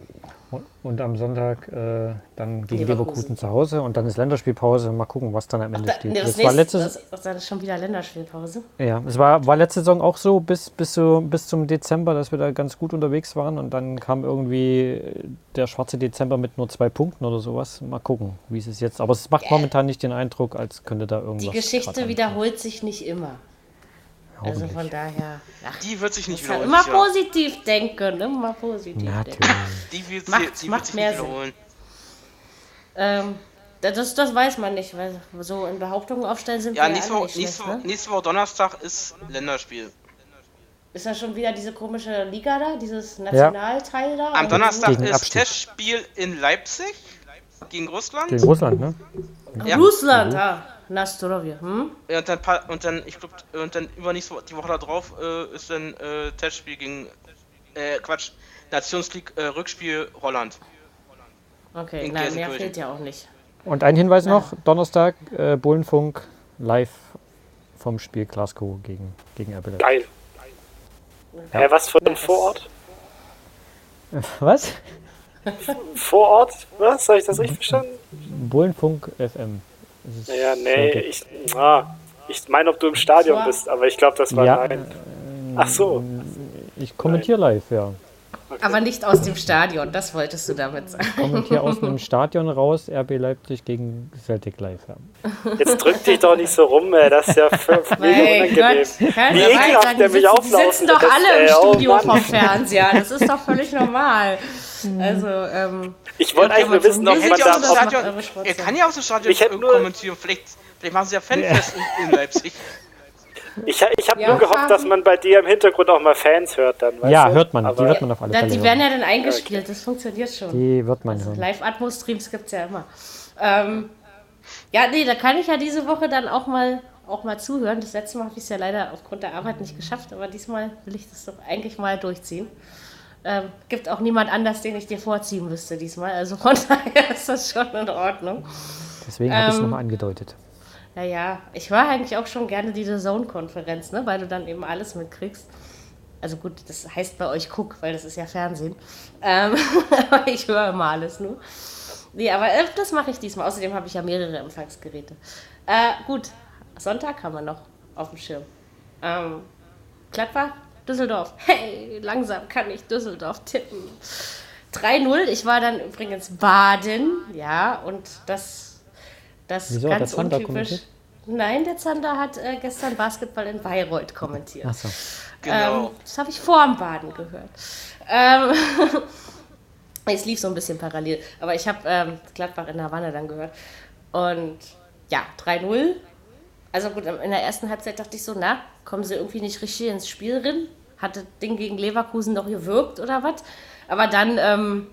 S6: Und am Sonntag äh, dann gegen Leverkusen. Leverkusen. zu Hause und dann ist Länderspielpause. Mal gucken, was dann am Ende Ach, da, steht.
S2: Nee, das, das war letzte das, das ist schon wieder Länderspielpause.
S6: Ja, es war, war letzte Saison auch so bis, bis, so bis zum Dezember, dass wir da ganz gut unterwegs waren und dann kam irgendwie der schwarze Dezember mit nur zwei Punkten oder sowas. Mal gucken, wie es ist jetzt. Aber es macht momentan nicht den Eindruck, als könnte da irgendwas.
S2: Die Geschichte wiederholt sich nicht immer. Also von daher.
S5: Ach, die wird sich nicht wiederholen.
S2: Immer positiv denken, immer positiv
S6: Natürlich.
S2: denken.
S5: Die wird,
S2: macht,
S5: die
S2: macht
S5: wird
S2: mehr Sinn. Ähm, das, das weiß man nicht, weil so in Behauptungen aufstellen sind
S5: ja,
S2: wir
S5: nächste,
S2: ja
S5: Woche, nächste, ne? nächste Woche Donnerstag ist Länderspiel.
S2: Ist das schon wieder diese komische Liga da, dieses Nationalteil ja. da?
S5: Am Donnerstag ist Abstieg. Testspiel in Leipzig gegen Russland.
S6: Gegen Russland, ne?
S2: Ja. Russland, ah. Nastorovje, hm?
S5: Ja, und dann, und dann, ich glaube, und dann übernächste die Woche da drauf äh, ist dann äh, Testspiel gegen, äh, Quatsch, Nationskrieg, äh, Rückspiel Holland.
S2: Okay, na, mehr fehlt ja auch nicht.
S6: Und ein Hinweis noch, Donnerstag, äh, Bullenfunk live vom Spiel Glasgow gegen, gegen
S3: RB. Geil. Ja. Hä, was für ein Vorort?
S6: Was?
S3: Vorort? Was? Habe ich das richtig verstanden?
S6: Bullenfunk FM.
S3: Ja, nee, ich, ah, ich meine, ob du im Stadion bist, aber ich glaube, das war ja, nein. Ach so.
S6: Ich kommentiere live, ja.
S2: Okay. Aber nicht aus dem Stadion, das wolltest du damit sagen.
S6: Ich kommentiere aus einem Stadion raus, RB Leipzig gegen Celtic live.
S3: Jetzt drück dich doch nicht so rum, ey. das ist ja für mich unangenehm. Wie ekelhaft der mich auflaufen.
S2: Die sitzen doch alle im oh Studio oh vom Fernseher, das ist doch völlig normal. Also, ähm,
S3: ich wollte eigentlich nur wissen, ob man da...
S5: Stadion, er kann ja aus dem Stadion ich nur, kommentieren, vielleicht, vielleicht machen sie ja Fanfest ja. in, in Leipzig.
S3: Ich, ich habe ja, nur gehofft, dass man bei dir im Hintergrund auch mal Fans hört dann.
S6: ja, du? hört man. Aber die hört man auf alle Fälle.
S2: Die werden ja dann eingespielt, das funktioniert schon.
S6: Die wird man
S2: also
S6: hören.
S2: Live-Atmos-Streams gibt es ja immer. Ähm, ja, nee, da kann ich ja diese Woche dann auch mal, auch mal zuhören. Das letzte Mal habe ich es ja leider aufgrund der Arbeit nicht geschafft, aber diesmal will ich das doch eigentlich mal durchziehen. Ähm, gibt auch niemand anders, den ich dir vorziehen müsste diesmal. Also von daher ist das schon in Ordnung.
S6: Deswegen habe ich es ähm, nochmal angedeutet.
S2: Naja, ich höre eigentlich auch schon gerne diese Zone-Konferenz, ne? weil du dann eben alles mitkriegst. Also gut, das heißt bei euch guck, weil das ist ja Fernsehen. Ähm, aber ich höre immer alles nur. Nee, aber äh, das mache ich diesmal. Außerdem habe ich ja mehrere Empfangsgeräte. Äh, gut, Sonntag haben wir noch auf dem Schirm. Ähm, Gladbach, Düsseldorf. Hey, langsam kann ich Düsseldorf tippen. 3-0. Ich war dann übrigens Baden, ja, und das das
S6: Wieso, ganz untypisch.
S2: Nein, der Zander hat äh, gestern Basketball in Bayreuth kommentiert.
S6: Ach so.
S2: Genau. Ähm, das habe ich vor dem Baden gehört. Ähm, es lief so ein bisschen parallel, aber ich habe ähm, Gladbach in Havanna dann gehört. Und ja, 3-0. Also gut, in der ersten Halbzeit dachte ich so, na, kommen sie irgendwie nicht richtig ins Spiel drin? Hat das Ding gegen Leverkusen noch gewirkt oder was? Aber dann ähm,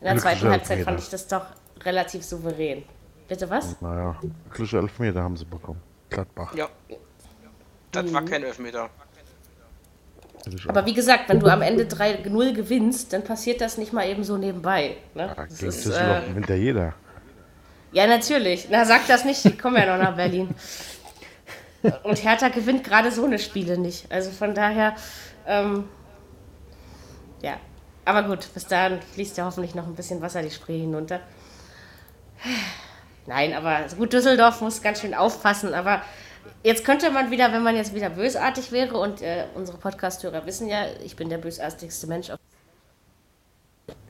S2: in der zweiten Halbzeit fand ich das doch relativ souverän. Bitte was?
S4: Naja, glückliche Elfmeter haben sie bekommen. Gladbach.
S5: Ja. Das mhm. war kein Elfmeter.
S2: Aber wie gesagt, wenn du am Ende 3-0 gewinnst, dann passiert das nicht mal eben so nebenbei. Ne? Ja,
S4: das ist, äh, hinter jeder.
S2: Ja, natürlich. Na, sag das nicht, ich komme ja noch nach Berlin. Und Hertha gewinnt gerade so eine Spiele nicht. Also von daher, ähm, ja. Aber gut, bis dahin fließt ja hoffentlich noch ein bisschen Wasser die Spree hinunter. Nein, aber gut, Düsseldorf muss ganz schön aufpassen, aber jetzt könnte man wieder, wenn man jetzt wieder bösartig wäre und äh, unsere Podcast-Hörer wissen ja, ich bin der bösartigste Mensch auf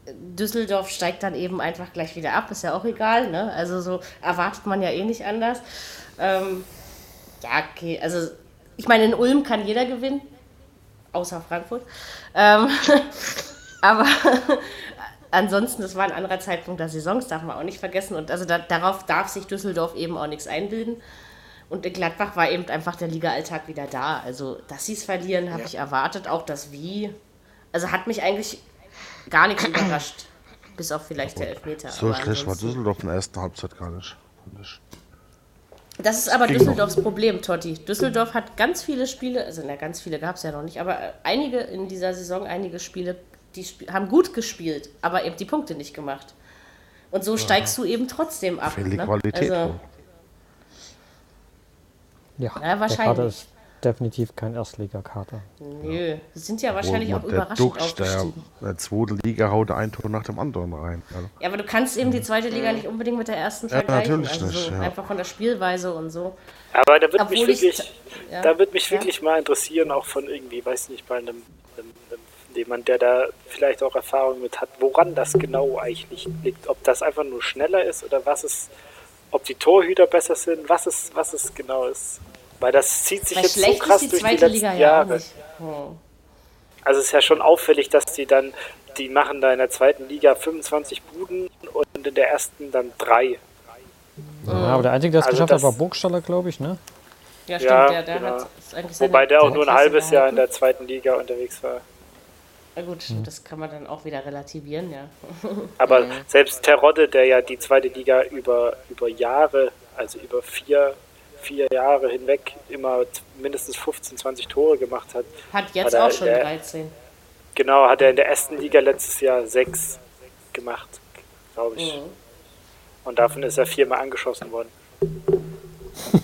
S2: Düsseldorf steigt dann eben einfach gleich wieder ab, ist ja auch egal, ne? Also so erwartet man ja eh nicht anders. Ähm, ja, okay, also ich meine, in Ulm kann jeder gewinnen, außer Frankfurt. Ähm, aber ansonsten, das war ein anderer Zeitpunkt der Saisons, darf man auch nicht vergessen. Und also da, darauf darf sich Düsseldorf eben auch nichts einbilden. Und in Gladbach war eben einfach der Liga-Alltag wieder da. Also, dass sie es verlieren, habe ja. ich erwartet. Auch das Wie. Also hat mich eigentlich gar nichts überrascht. Bis auf vielleicht der Elfmeter.
S4: So schlecht war Düsseldorf in der ersten Halbzeit gar nicht.
S2: Das ist aber Düsseldorfs Problem, Totti. Düsseldorf hat ganz viele Spiele, also na, ganz viele gab es ja noch nicht, aber einige in dieser Saison, einige Spiele die haben gut gespielt, aber eben die Punkte nicht gemacht. Und so steigst du eben trotzdem ab.
S4: Für die ne? Qualität. Also,
S6: ja, ja, wahrscheinlich. Der Kader, ist, definitiv kein Erstligakater.
S2: Nö, sind ja wahrscheinlich oh, auch überraschend aufgestiegen.
S4: Der, der zweite Liga haut ein Tor nach dem anderen rein.
S2: Also. Ja, aber du kannst eben die zweite Liga nicht unbedingt mit der ersten
S4: ja, vergleichen. Natürlich
S2: also
S4: nicht,
S2: so ja. Einfach von der Spielweise und so.
S3: Aber da würde mich wirklich, ja, da wird mich wirklich mal interessieren, auch von irgendwie, weiß nicht, bei einem, einem, einem jemand, der da vielleicht auch Erfahrung mit hat, woran das genau eigentlich liegt. Ob das einfach nur schneller ist oder was es, ob die Torhüter besser sind, was es, was es genau ist. Weil das zieht sich Weil jetzt so krass die durch die letzten Liga Jahre. Hm. Also es ist ja schon auffällig, dass die dann, die machen da in der zweiten Liga 25 Buden und in der ersten dann drei.
S6: Ja, aber der Einzige, der es also geschafft hat, war Burgstaller, glaube ich, ne?
S2: Ja, stimmt, ja, der, der genau. hat
S3: Wobei der auch nur ein halbes Jahr in der zweiten Liga unterwegs war.
S2: Na gut, hm. das kann man dann auch wieder relativieren, ja.
S3: Aber mhm. selbst Terodde, der ja die zweite Liga über, über Jahre, also über vier, vier Jahre hinweg immer mindestens 15, 20 Tore gemacht hat.
S2: Hat jetzt hat auch schon der, 13.
S3: Genau, hat er in der ersten Liga letztes Jahr sechs gemacht, glaube ich. Mhm. Und davon ist er viermal angeschossen worden.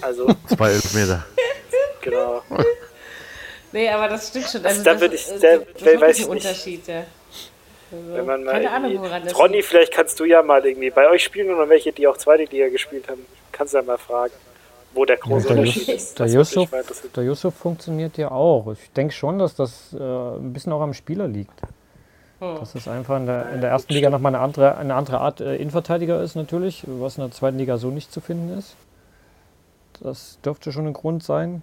S3: Also.
S4: Zwei Elfmeter.
S3: Genau.
S2: Nee, aber das stimmt schon.
S3: Also, also da würde ich, der, das,
S2: das weiß ich Unterschied, ja.
S3: Also, Wenn man mal keine Ahnung, woran das Ronny, vielleicht kannst du ja mal irgendwie bei euch spielen oder welche, die auch zweite Liga gespielt haben, kannst du ja mal fragen, wo der große ja, der Unterschied Yusuf, ist.
S6: Der Yusuf, der Yusuf funktioniert ja auch. Ich denke schon, dass das äh, ein bisschen auch am Spieler liegt. Hm. Dass es einfach in der, in der ersten Liga nochmal eine andere, eine andere Art äh, Innenverteidiger ist natürlich, was in der zweiten Liga so nicht zu finden ist. Das dürfte schon ein Grund sein.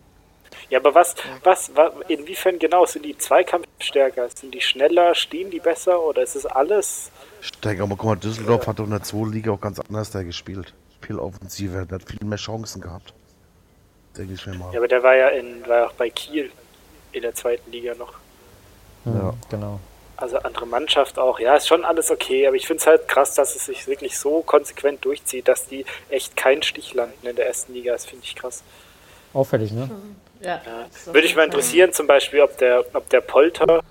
S3: Ja, aber was, was, was, inwiefern genau sind die Zweikampfstärker? Sind die schneller, stehen die besser oder ist es alles?
S4: Stärker, aber guck mal, Düsseldorf hat doch in der zweiten Liga auch ganz anders da gespielt. Viel offensiver, der hat viel mehr Chancen gehabt.
S3: Denke ich mir mal. Ja, aber der war ja in, war auch bei Kiel in der zweiten Liga noch.
S6: Ja, genau.
S3: Also andere Mannschaft auch. Ja, ist schon alles okay, aber ich finde es halt krass, dass es sich wirklich so konsequent durchzieht, dass die echt keinen Stich landen in der ersten Liga. Das finde ich krass.
S6: Auffällig, ne?
S3: Ja. ja. Würde ich mal interessieren, zum Beispiel, ob der, ob der Polter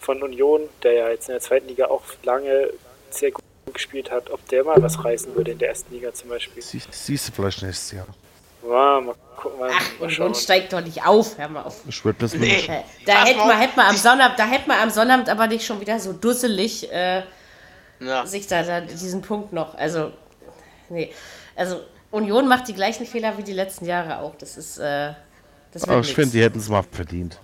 S3: von Union, der ja jetzt in der zweiten Liga auch lange sehr gut gespielt hat, ob der mal was reißen würde in der ersten Liga zum Beispiel. Sie,
S4: siehst du vielleicht nächstes Jahr.
S3: Ja, mal gucken, mal,
S2: Ach, mal Union steigt doch nicht auf, hör mal auf.
S4: Ich würde das
S2: nee. nicht. Da hätte man, hätte man am Sonnabend, da hätte man am Sonnabend aber nicht schon wieder so dusselig äh, ja. sich da, da diesen Punkt noch, also nee, also Union macht die gleichen Fehler wie die letzten Jahre auch. Das ist äh,
S4: das Aber ich finde, die hätten es mal verdient.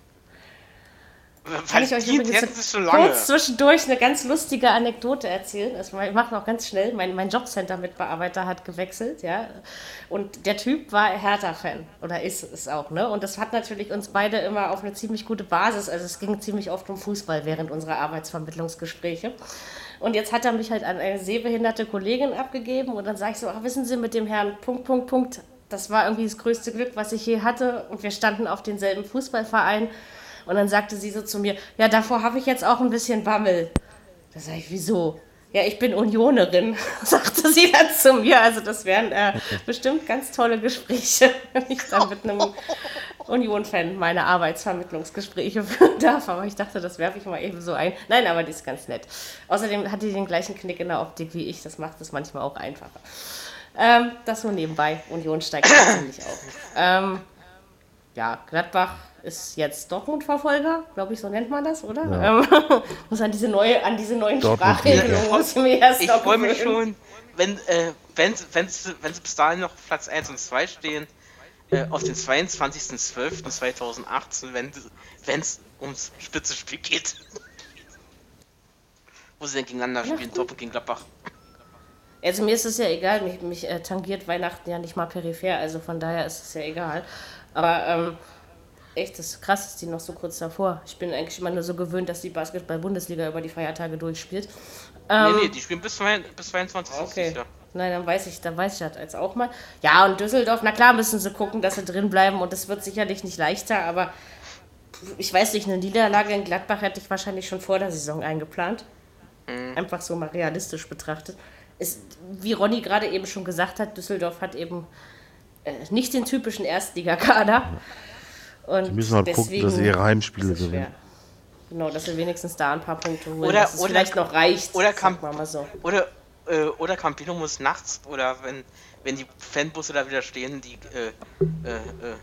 S2: Kann ich euch übrigens so kurz zwischendurch eine ganz lustige Anekdote erzählen? Also ich mache noch ganz schnell. Mein, mein Jobcenter-Mitbearbeiter hat gewechselt, ja. Und der Typ war Hertha-Fan oder ist es auch, ne? Und das hat natürlich uns beide immer auf eine ziemlich gute Basis. Also es ging ziemlich oft um Fußball während unserer Arbeitsvermittlungsgespräche. Und jetzt hat er mich halt an eine sehbehinderte Kollegin abgegeben und dann sage ich so, ach, wissen Sie, mit dem Herrn Punkt, Punkt, Punkt das war irgendwie das größte Glück, was ich je hatte. Und wir standen auf denselben Fußballverein. Und dann sagte sie so zu mir, ja, davor habe ich jetzt auch ein bisschen Bammel. Da sage ich, wieso? Ja, ich bin Unionerin, sagte sie dann zu mir. Also das wären äh, bestimmt ganz tolle Gespräche, wenn ich dann mit einem Union-Fan meine Arbeitsvermittlungsgespräche führen darf. Aber ich dachte, das werfe ich mal eben so ein. Nein, aber die ist ganz nett. Außerdem hat die den gleichen Knick in der Optik wie ich. Das macht es manchmal auch einfacher. Ähm, das nur nebenbei. Union steigt ziemlich auf. Ähm, ja, Gladbach ist jetzt Dortmund-Verfolger, glaube ich, so nennt man das, oder? Ja. Ähm, muss an diese neue, an diese neuen Sprachregelungen
S5: muss ich mir erst Ich freue mich schon, wenn, äh, wenn, wenn, wenn sie bis dahin noch Platz 1 und 2 stehen, äh, auf den 22.12.2018, wenn es ums Spitzenspiel geht. Wo sie denn gegeneinander spielen, Dortmund gegen Gladbach.
S2: Also mir ist es ja egal, mich, mich äh, tangiert Weihnachten ja nicht mal peripher, also von daher ist es ja egal. Aber ähm, echt, das ist krass, ist die noch so kurz davor. Ich bin eigentlich immer nur so gewöhnt, dass die Basketball-Bundesliga über die Feiertage durchspielt.
S5: Ähm, nee, nee, die spielen bis, bis 22.
S2: Okay. Nein, dann weiß ich, dann weiß ich das jetzt auch mal. Ja, und Düsseldorf, na klar müssen sie gucken, dass sie drin bleiben und es wird sicherlich nicht leichter, aber ich weiß nicht, eine Niederlage in Gladbach hätte ich wahrscheinlich schon vor der Saison eingeplant. Mhm. Einfach so mal realistisch betrachtet ist, wie Ronny gerade eben schon gesagt hat, Düsseldorf hat eben äh, nicht den typischen Erstligakader.
S4: Und Die müssen halt gucken, dass sie ihre Heimspiele gewinnen.
S2: Genau, dass sie wenigstens da ein paar Punkte holen, oder, dass es oder, vielleicht noch reicht.
S5: Oder, Camp so. oder, äh, oder Campino muss nachts, oder wenn, wenn die Fanbusse da wieder stehen, die äh, äh, äh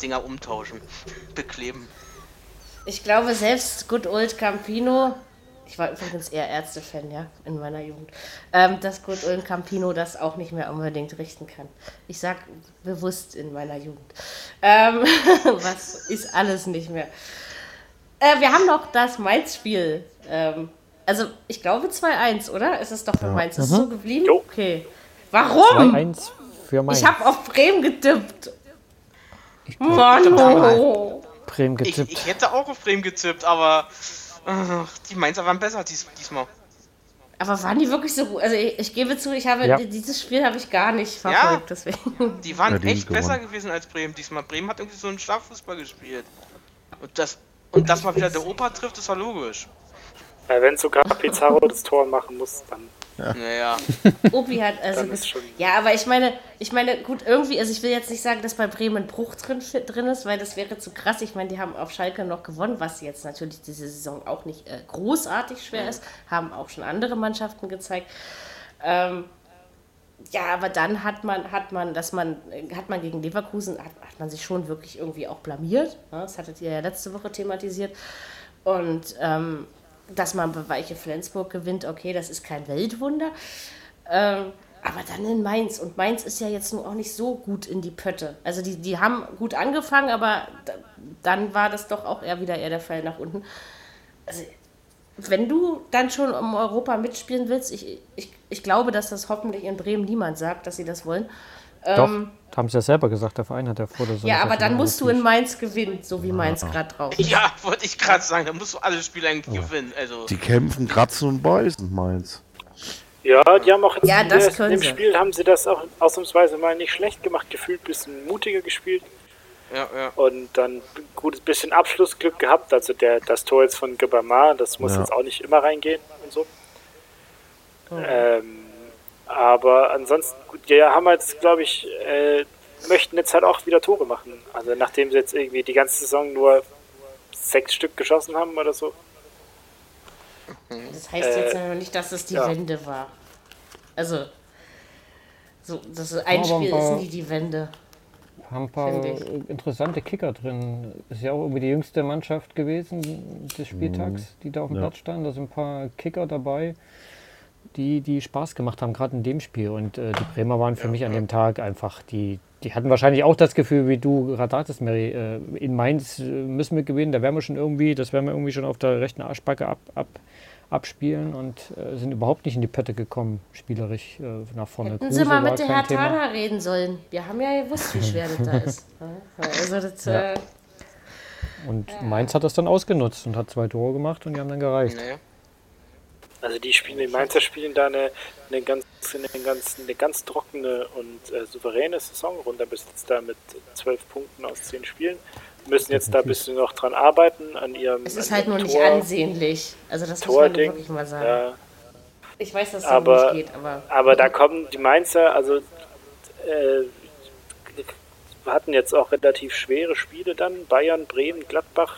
S5: Dinger umtauschen, bekleben.
S2: Ich glaube, selbst Good Old Campino, ich war übrigens eher Ärzte-Fan, ja, in meiner Jugend, ähm, dass Good Old Campino das auch nicht mehr unbedingt richten kann. Ich sag bewusst in meiner Jugend. Ähm, was ist alles nicht mehr. Äh, wir haben noch das Mainz-Spiel. Ähm, also, ich glaube 2-1, oder? Ist es doch für ja. Mainz? Ist es so mhm. geblieben? Jo. Okay. Warum? 2-1 für Mainz. Ich habe auf Bremen getippt.
S6: Ich Mann, oh. Bremen
S5: getippt. Ich, ich, hätte auch auf Bremen getippt, aber äh, die Mainzer waren besser dies, diesmal.
S2: Aber waren die wirklich so gut? Also ich, ich gebe zu, ich habe ja. dieses Spiel habe ich gar nicht verfolgt. Ja, deswegen.
S5: Die waren ja, die echt besser gewesen als Bremen diesmal. Bremen hat irgendwie so einen Schlaffußball gespielt. Und das und dass mal wieder der Opa trifft, ist ja logisch.
S3: Ja, wenn sogar Pizarro das Tor machen muss, dann.
S5: Ja. Naja.
S2: Opi hat also. Ja, aber ich meine, ich meine, gut, irgendwie, also ich will jetzt nicht sagen, dass bei Bremen Bruch drin, drin ist, weil das wäre zu krass. Ich meine, die haben auf Schalke noch gewonnen, was jetzt natürlich diese Saison auch nicht äh, großartig schwer mhm. ist. Haben auch schon andere Mannschaften gezeigt. Ähm, ja, aber dann hat man, hat man, dass man, hat man gegen Leverkusen, hat, hat man sich schon wirklich irgendwie auch blamiert. Ne? Das hattet ihr ja letzte Woche thematisiert. Und ähm, dass man bei Weiche Flensburg gewinnt, okay, das ist kein Weltwunder. Ähm, aber dann in Mainz. Und Mainz ist ja jetzt nun auch nicht so gut in die Pötte. Also die, die haben gut angefangen, aber dann war das doch auch eher wieder eher der Fall nach unten. Also wenn du dann schon um Europa mitspielen willst, ich, ich, ich glaube, dass das hoffentlich in Bremen niemand sagt, dass sie das wollen.
S6: Doch, ähm, haben sie ja selber gesagt, der Verein hat ja vor der
S2: Saison. Ja, aber dann musst du in Mainz gewinnen, so wie Mainz gerade drauf
S5: ist. Ja, wollte ich gerade sagen, da musst du alle Spiele eigentlich ja. gewinnen. Also.
S4: Die kämpfen, kratzen und beißen, Mainz.
S3: Ja, die haben auch jetzt ja, das in dem Spiel haben sie das auch ausnahmsweise mal nicht schlecht gemacht, gefühlt ein bisschen mutiger gespielt.
S5: Ja, ja.
S3: Und dann ein gutes bisschen Abschlussglück gehabt. Also der, das Tor jetzt von Gebama, das muss ja. jetzt auch nicht immer reingehen und so. Mhm. Ähm, aber ansonsten, gut, die haben jetzt, glaube ich, äh, möchten jetzt halt auch wieder Tore machen. Also nachdem sie jetzt irgendwie die ganze Saison nur sechs Stück geschossen haben oder so.
S2: Das heißt jetzt äh, nicht, dass es die ja. Wende war. Also, so, das ist ein Spiel ist nie die Wende
S6: haben ein paar interessante Kicker drin. Ist ja auch irgendwie die jüngste Mannschaft gewesen des Spieltags, mhm. die da auf dem ja. Platz standen. Da sind ein paar Kicker dabei, die, die Spaß gemacht haben, gerade in dem Spiel. Und äh, die Bremer waren für ja, mich an dem Tag einfach, die, die hatten wahrscheinlich auch das Gefühl, wie du gerade hattest, Mary, äh, in Mainz äh, müssen wir gewinnen, da werden wir schon irgendwie, das werden wir irgendwie schon auf der rechten Arschbacke ab, ab abspielen und äh, sind überhaupt nicht in die Pötte gekommen, spielerisch äh, nach vorne.
S2: Hätten Sie mal mit der Herr Tana reden sollen. Wir haben ja gewusst, wie schwer das da ist. Also das, ja. äh,
S6: und ja. Mainz hat das dann ausgenutzt und hat zwei Tore gemacht und die haben dann gereicht. Nee.
S3: Also die spielen, die Mainzer spielen da eine, eine, ganz, eine, ganz, eine ganz trockene und äh, souveräne Saisonrunde bis jetzt da mit zwölf Punkten aus zehn Spielen müssen jetzt da ein bisschen noch dran arbeiten an ihrem.
S2: Es ist halt nur Tor, nicht ansehnlich. Also das muss man wirklich mal sagen. Ja. Ich weiß, dass es
S3: aber,
S2: nicht geht, aber.
S3: Aber da kommen die Mainzer, also äh, wir hatten jetzt auch relativ schwere Spiele dann. Bayern, Bremen, Gladbach.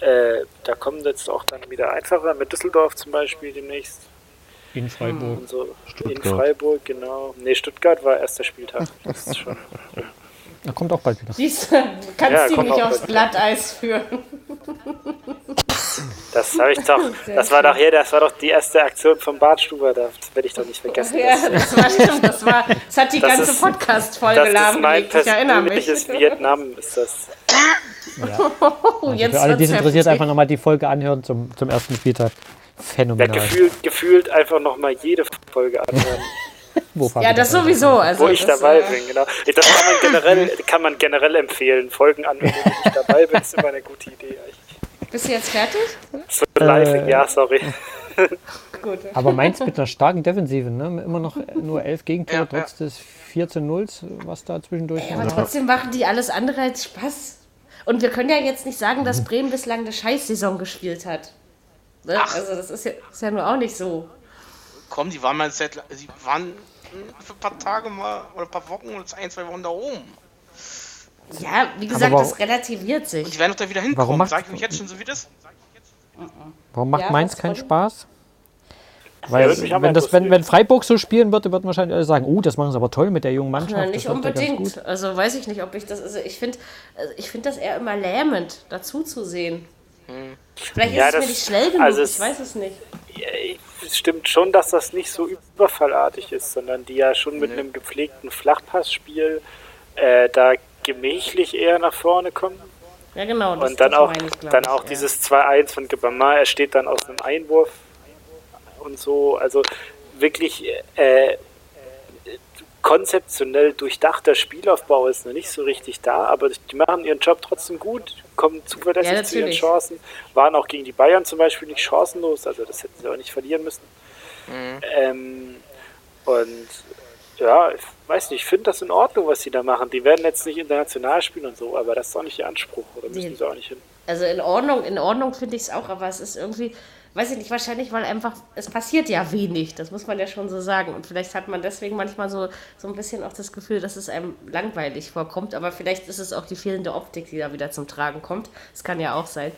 S3: Äh, da kommen jetzt auch dann wieder einfacher mit Düsseldorf zum Beispiel demnächst.
S6: In Freiburg.
S3: So. In Freiburg, genau. Ne, Stuttgart war erster Spieltag. Das ist schon.
S6: Da kommt auch bald wieder.
S2: Siehst du, kannst ja, die nicht aufs Glatteis führen.
S3: Das habe ich doch. Das war doch hier, das war doch die erste Aktion von Bart Stuber, das werde ich doch nicht vergessen.
S2: Ja, das war stimmt, das war, das hat die das ganze Podcast-Folge lahmgelegt.
S3: Ich erinnere mich. Vietnam ist das.
S6: Ja. Also Jetzt für alle, die es interessiert, einfach nochmal die Folge anhören zum, zum ersten Spieltag. Phänomenal.
S3: Ja, gefühlt, gefühlt einfach nochmal jede Folge anhören.
S2: ja, das sowieso. Also,
S3: wo ich dabei äh, bin, genau. Das kann man generell, kann man generell empfehlen. Folgen an, wenn ich dabei bin, ist immer eine gute Idee.
S2: Bist du jetzt fertig?
S3: So live, äh, ja, sorry.
S6: Gut. Aber Mainz mit einer starken Defensive, ne? Immer noch nur elf Gegentore, ja, trotz ja. des 14 0 was da zwischendurch
S2: ja, Aber trotzdem machen die alles andere als Spaß. Und wir können ja jetzt nicht sagen, dass Bremen bislang eine Scheißsaison gespielt hat. Ne? Also das ist ja, ist ja nur auch nicht so.
S5: Komm, die waren mal seit, sie waren für ein paar Tage mal oder ein paar Wochen oder ein, zwei Wochen da oben.
S2: Ja, wie gesagt, das relativiert sich.
S5: Und die werden doch da wieder hinkommen. Warum macht, Sag ich euch jetzt schon so wie das?
S6: Warum macht ja, Mainz keinen Spaß? Weil ja, wenn, das, wenn, wenn, Freiburg so spielen würde, würden wahrscheinlich alle sagen, oh, das machen sie aber toll mit der jungen Mannschaft.
S2: Ach, nicht unbedingt. Also weiß ich nicht, ob ich das. Also ich finde also ich find das eher immer lähmend, dazu zu sehen. Hm. Vielleicht ja, ist es mir nicht schnell genug, also ich weiß es nicht.
S3: es stimmt schon, dass das nicht so überfallartig ist, sondern die ja schon mit nee. einem gepflegten Flachpassspiel äh, da gemächlich eher nach vorne kommen.
S2: Ja, genau.
S3: Das, und dann auch, ich, dann auch ja. dieses 2-1 von Gebama, er steht dann aus einem Einwurf und so. Also wirklich äh, konzeptionell durchdachter Spielaufbau ist noch nicht so richtig da, aber die machen ihren Job trotzdem gut, kommen zuverlässig ja, zu ihren Chancen, waren auch gegen die Bayern zum Beispiel nicht chancenlos, also das hätten sie auch nicht verlieren müssen. Mhm. Ähm, und ja, ich weiß nicht, ich finde das in Ordnung, was sie da machen. Die werden jetzt nicht international spielen und so, aber das ist doch nicht ihr Anspruch, oder müssen nee. sie auch nicht hin?
S2: Also in Ordnung, in Ordnung finde ich es auch, aber es ist irgendwie, weiß ich nicht, wahrscheinlich, weil einfach, es passiert ja wenig, das muss man ja schon so sagen. Und vielleicht hat man deswegen manchmal so, so ein bisschen auch das Gefühl, dass es einem langweilig vorkommt, aber vielleicht ist es auch die fehlende Optik, die da wieder zum Tragen kommt. Das kann ja auch sein.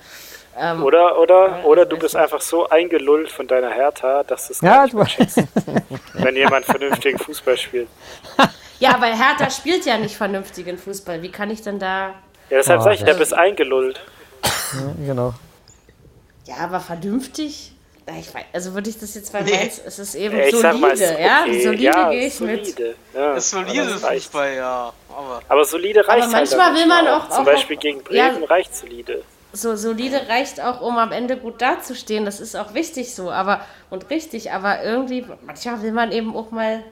S3: Ähm, oder oder, oder du bist nicht. einfach so eingelullt von deiner Hertha, dass du es ja, nicht mehr schätzt, wenn jemand vernünftigen Fußball spielt.
S2: Ja, aber Hertha spielt ja nicht vernünftigen Fußball. Wie kann ich denn da...
S3: Ja, deshalb oh, sage ich, der bist eingelullt.
S6: Ja, genau.
S2: Ja, aber vernünftig? Ich weiß, also würde ich das jetzt bei nee. Mainz, es ist eben ja, solide, mal, okay. ja? Solide ja, gehe ich solide. mit.
S5: Ja, das ist solide Fußball, ja.
S3: Aber, aber solide reicht aber
S2: manchmal halt will man auch,
S3: auch, Zum Beispiel gegen Bremen ja, reicht solide.
S2: So solide reicht auch, um am Ende gut dazustehen. Das ist auch wichtig so, aber und richtig. Aber irgendwie, manchmal will man eben auch mal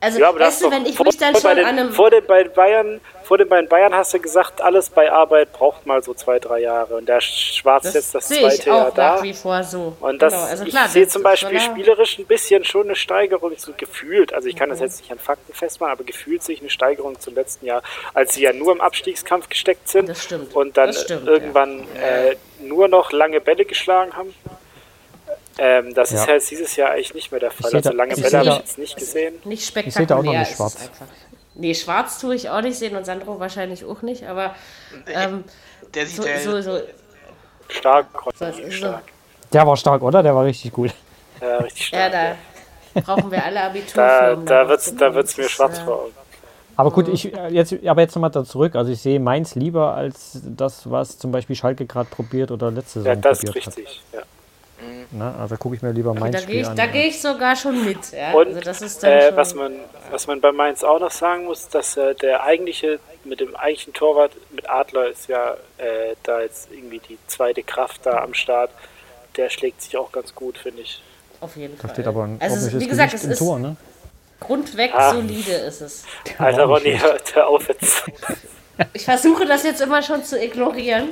S2: also, ja, weißt du, wenn ich mich dann schon
S3: den,
S2: an einem.
S3: Vor den beiden Bayern, vor den beiden Bayern hast du gesagt, alles bei Arbeit braucht mal so zwei, drei Jahre. Und der Schwarz das jetzt das zweite ich
S2: Jahr
S3: da.
S2: nach wie vor so.
S3: Und das, genau. also klar, ich sehe zum Beispiel spielerisch ein bisschen schon eine Steigerung so gefühlt. Also ich kann das mhm. jetzt nicht an Fakten festmachen, aber gefühlt sich eine Steigerung zum letzten Jahr, als sie ja nur im Abstiegskampf gesteckt sind.
S2: Das stimmt.
S3: Und dann
S2: stimmt,
S3: irgendwann
S2: ja.
S3: äh, nur noch lange Bälle geschlagen haben. Ähm, das ja. ist halt dieses Jahr eigentlich nicht mehr der Fall. Also lange Bälle habe ich jetzt nicht gesehen.
S2: Nicht spektakulär. Ich sehe da auch
S6: noch nicht schwarz.
S2: Nee, schwarz tue ich auch nicht sehen und Sandro wahrscheinlich auch nicht, aber ähm,
S5: der sieht so, so, so
S3: stark, so, stark.
S6: Der war stark, oder? Der war richtig gut.
S3: Ja, richtig stark.
S2: Ja, da brauchen wir alle Abitur.
S3: da da wird es da wird's mir schwarz vor Augen.
S6: Aber gut, ich, äh, jetzt, aber jetzt nochmal da zurück. Also ich sehe Mainz lieber als das, was zum Beispiel Schalke gerade probiert oder letzte Saison
S3: ja, das probiert ist richtig, hat. Ja.
S6: Na, also gucke ich mir lieber Mainz
S2: da
S6: Spiel
S2: ich,
S6: an.
S2: Da gehe ich sogar schon mit. Ja?
S3: Und also äh, was, man, was man bei Mainz auch noch sagen muss, dass äh, der eigentliche, mit dem eigentlichen Torwart, mit Adler ist ja äh, da jetzt irgendwie die zweite Kraft da am Start. Der schlägt sich auch ganz gut, finde ich.
S2: Auf jeden
S6: da
S2: Fall.
S6: steht aber ein
S2: also, wie gesagt, es ist Tor, ne? grundweg ah. solide ist es.
S3: Alter Ronny, hör auf jetzt.
S2: Ich versuche das jetzt immer schon zu ignorieren.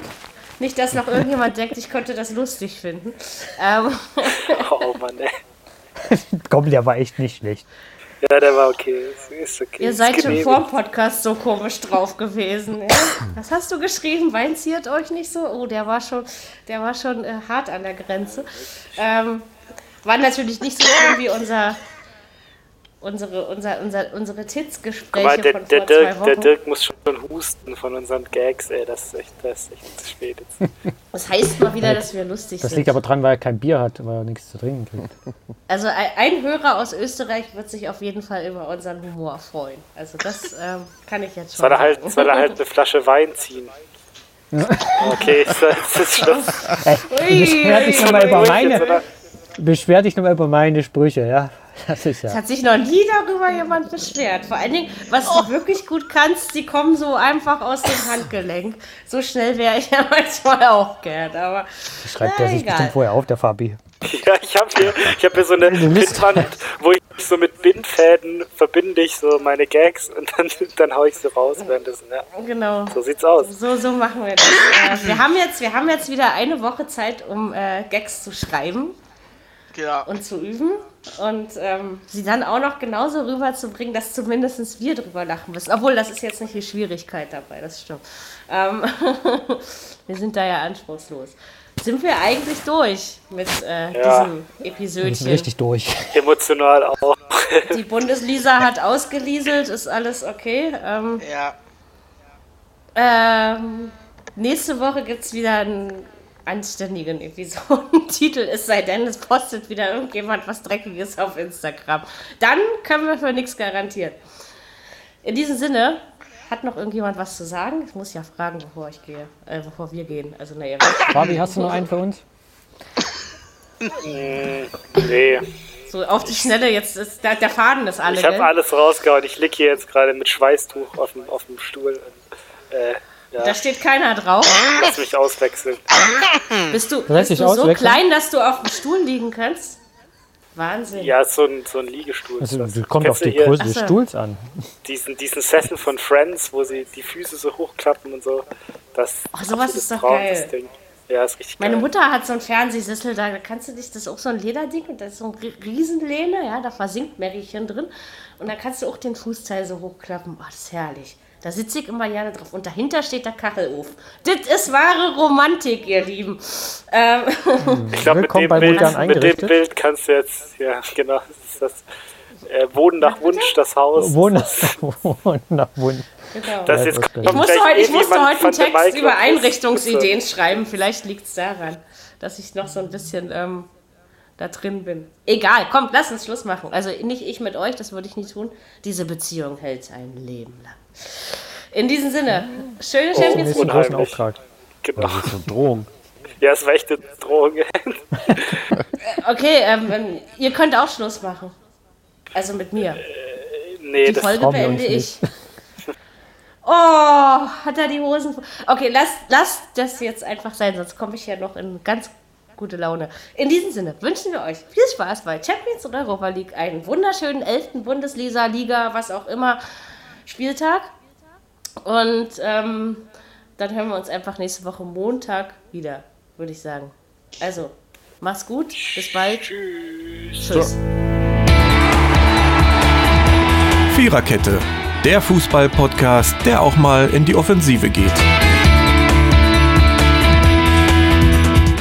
S2: Nicht, dass noch irgendjemand denkt, ich könnte das lustig finden. Ähm.
S3: Oh Mann, ey.
S6: Komm, der war echt nicht schlecht.
S3: Ja, der war okay. Ist okay.
S2: Ihr seid schon vor dem Podcast so komisch drauf gewesen. Ja? Was hast du geschrieben? Wein ziert euch nicht so? Oh, der war schon, der war schon äh, hart an der Grenze. Ähm, war natürlich nicht so schlimm wie unser unsere, unser, unser, unsere Tits-Gespräche
S3: der, von der vor Dirk, zwei Wochen. Der Dirk muss schon husten von unseren Gags, ey, das ist echt, das ist echt zu spät jetzt.
S2: Das heißt mal wieder, dass wir lustig
S6: das
S2: sind.
S6: Das liegt aber dran, weil er kein Bier hat, weil er nichts zu trinken kriegt.
S2: Also ein, Hörer aus Österreich wird sich auf jeden Fall über unseren Humor freuen. Also das ähm, kann ich jetzt schon
S3: soll er halt, sagen. Soll er halt eine Flasche Wein ziehen? Okay, das ist Schluss.
S6: beschwer dich nochmal über meine, beschwer dich nochmal über meine Sprüche, ja.
S2: Das ist ja. Es hat sich noch nie darüber jemand beschwert. Vor allen Dingen, was oh. du wirklich gut kannst, die kommen so einfach aus dem Handgelenk. So schnell wäre ich ja manchmal auch gern. Aber
S6: schreibt er sich egal. bestimmt vorher auf, der Fabi.
S3: Ja, ich habe hier, hab hier so eine Bindwand, wo ich so mit Bindfäden verbinde ich so meine Gags und dann, dann hau ich sie raus währenddessen. Ja.
S2: Genau.
S3: So sieht's aus.
S2: So, so machen wir das. äh, wir, haben jetzt, wir haben jetzt wieder eine Woche Zeit, um äh, Gags zu schreiben
S5: ja.
S2: und zu üben und ähm, sie dann auch noch genauso rüberzubringen, dass zumindest wir drüber lachen müssen. Obwohl, das ist jetzt nicht die Schwierigkeit dabei, das stimmt. Ähm wir sind da ja anspruchslos. Sind wir eigentlich durch mit äh, ja. diesem Episödchen?
S6: Richtig durch.
S3: Emotional auch.
S2: Die Bundeslisa hat ausgelieselt, ist alles okay. Ähm,
S5: ja.
S2: Ähm, nächste Woche gibt es wieder ein anständigen Episodentitel, es sei denn, es postet wieder irgendjemand was Dreckiges auf Instagram. Dann können wir für nichts garantieren. In diesem Sinne, hat noch irgendjemand was zu sagen? Ich muss ja fragen, bevor ich gehe, äh, bevor wir gehen. Also, naja.
S6: Fabi, hast du noch einen für uns?
S3: nee.
S2: So auf die Schnelle, jetzt ist der, der Faden ist alle.
S3: Ich habe alles rausgehauen. Ich liege hier jetzt gerade mit Schweißtuch auf dem, auf dem Stuhl. Und,
S2: äh, ja. Da steht keiner drauf.
S3: Lass mich auswechseln.
S2: Bist du, bist du so klein, dass du auf dem Stuhl liegen kannst? Wahnsinn.
S3: Ja, so ein, so ein Liegestuhl.
S6: Also, das kommt auf die Größe des Stuhls an.
S3: Diesen, diesen Sessel von Friends, wo sie die Füße so hochklappen und so. Das,
S2: oh, sowas ist doch Traum, geil.
S3: Ding. Ja, ist richtig
S2: Meine
S3: geil.
S2: Mutter hat so einen Fernsehsessel, da kannst du dich, das ist auch so ein Lederding und da ist so ein Riesenlehne, ja, da versinkt Märchen drin. Und da kannst du auch den Fußteil so hochklappen. Oh, das ist herrlich. Da sitze ich immer gerne drauf. Und dahinter steht der Kachelofen. Das ist wahre Romantik, ihr Lieben. Ähm.
S3: Ich glaube, mit, dem Bild, mit dem Bild kannst du jetzt, ja, genau, das ist das äh, Wohnen nach Wunsch, das Haus.
S6: Wohnen, nach Wunsch.
S2: Genau. Das jetzt ich musste heute, ich musste heute einen Text über Einrichtungsideen schreiben. Vielleicht liegt es daran, dass ich noch so ein bisschen ähm, da drin bin. Egal, kommt, lass uns Schluss machen. Also nicht ich mit euch, das würde ich nie tun. Diese Beziehung hält ein Leben lang. In diesem Sinne, schöne oh, Champions
S6: League. großen Auftrag.
S3: Genau.
S6: Das ist eine Drohung.
S3: Ja, es war echt eine Drohung.
S2: okay, ähm, ähm, ihr könnt auch Schluss machen. Also mit mir.
S3: Äh, nee,
S2: die
S3: das
S2: Folge beende ich. Oh, hat er die Hosen. Okay, lass, lass das jetzt einfach sein, sonst komme ich ja noch in ganz gute Laune. In diesem Sinne wünschen wir euch viel Spaß bei Champions und Europa League, einen wunderschönen 11. Bundesliga, Liga, was auch immer, Spieltag. Und ähm, dann hören wir uns einfach nächste Woche Montag wieder, würde ich sagen. Also, mach's gut, bis bald.
S3: Tschüss. Tschüss.
S1: Viererkette, der Fußball-Podcast, der auch mal in die Offensive geht.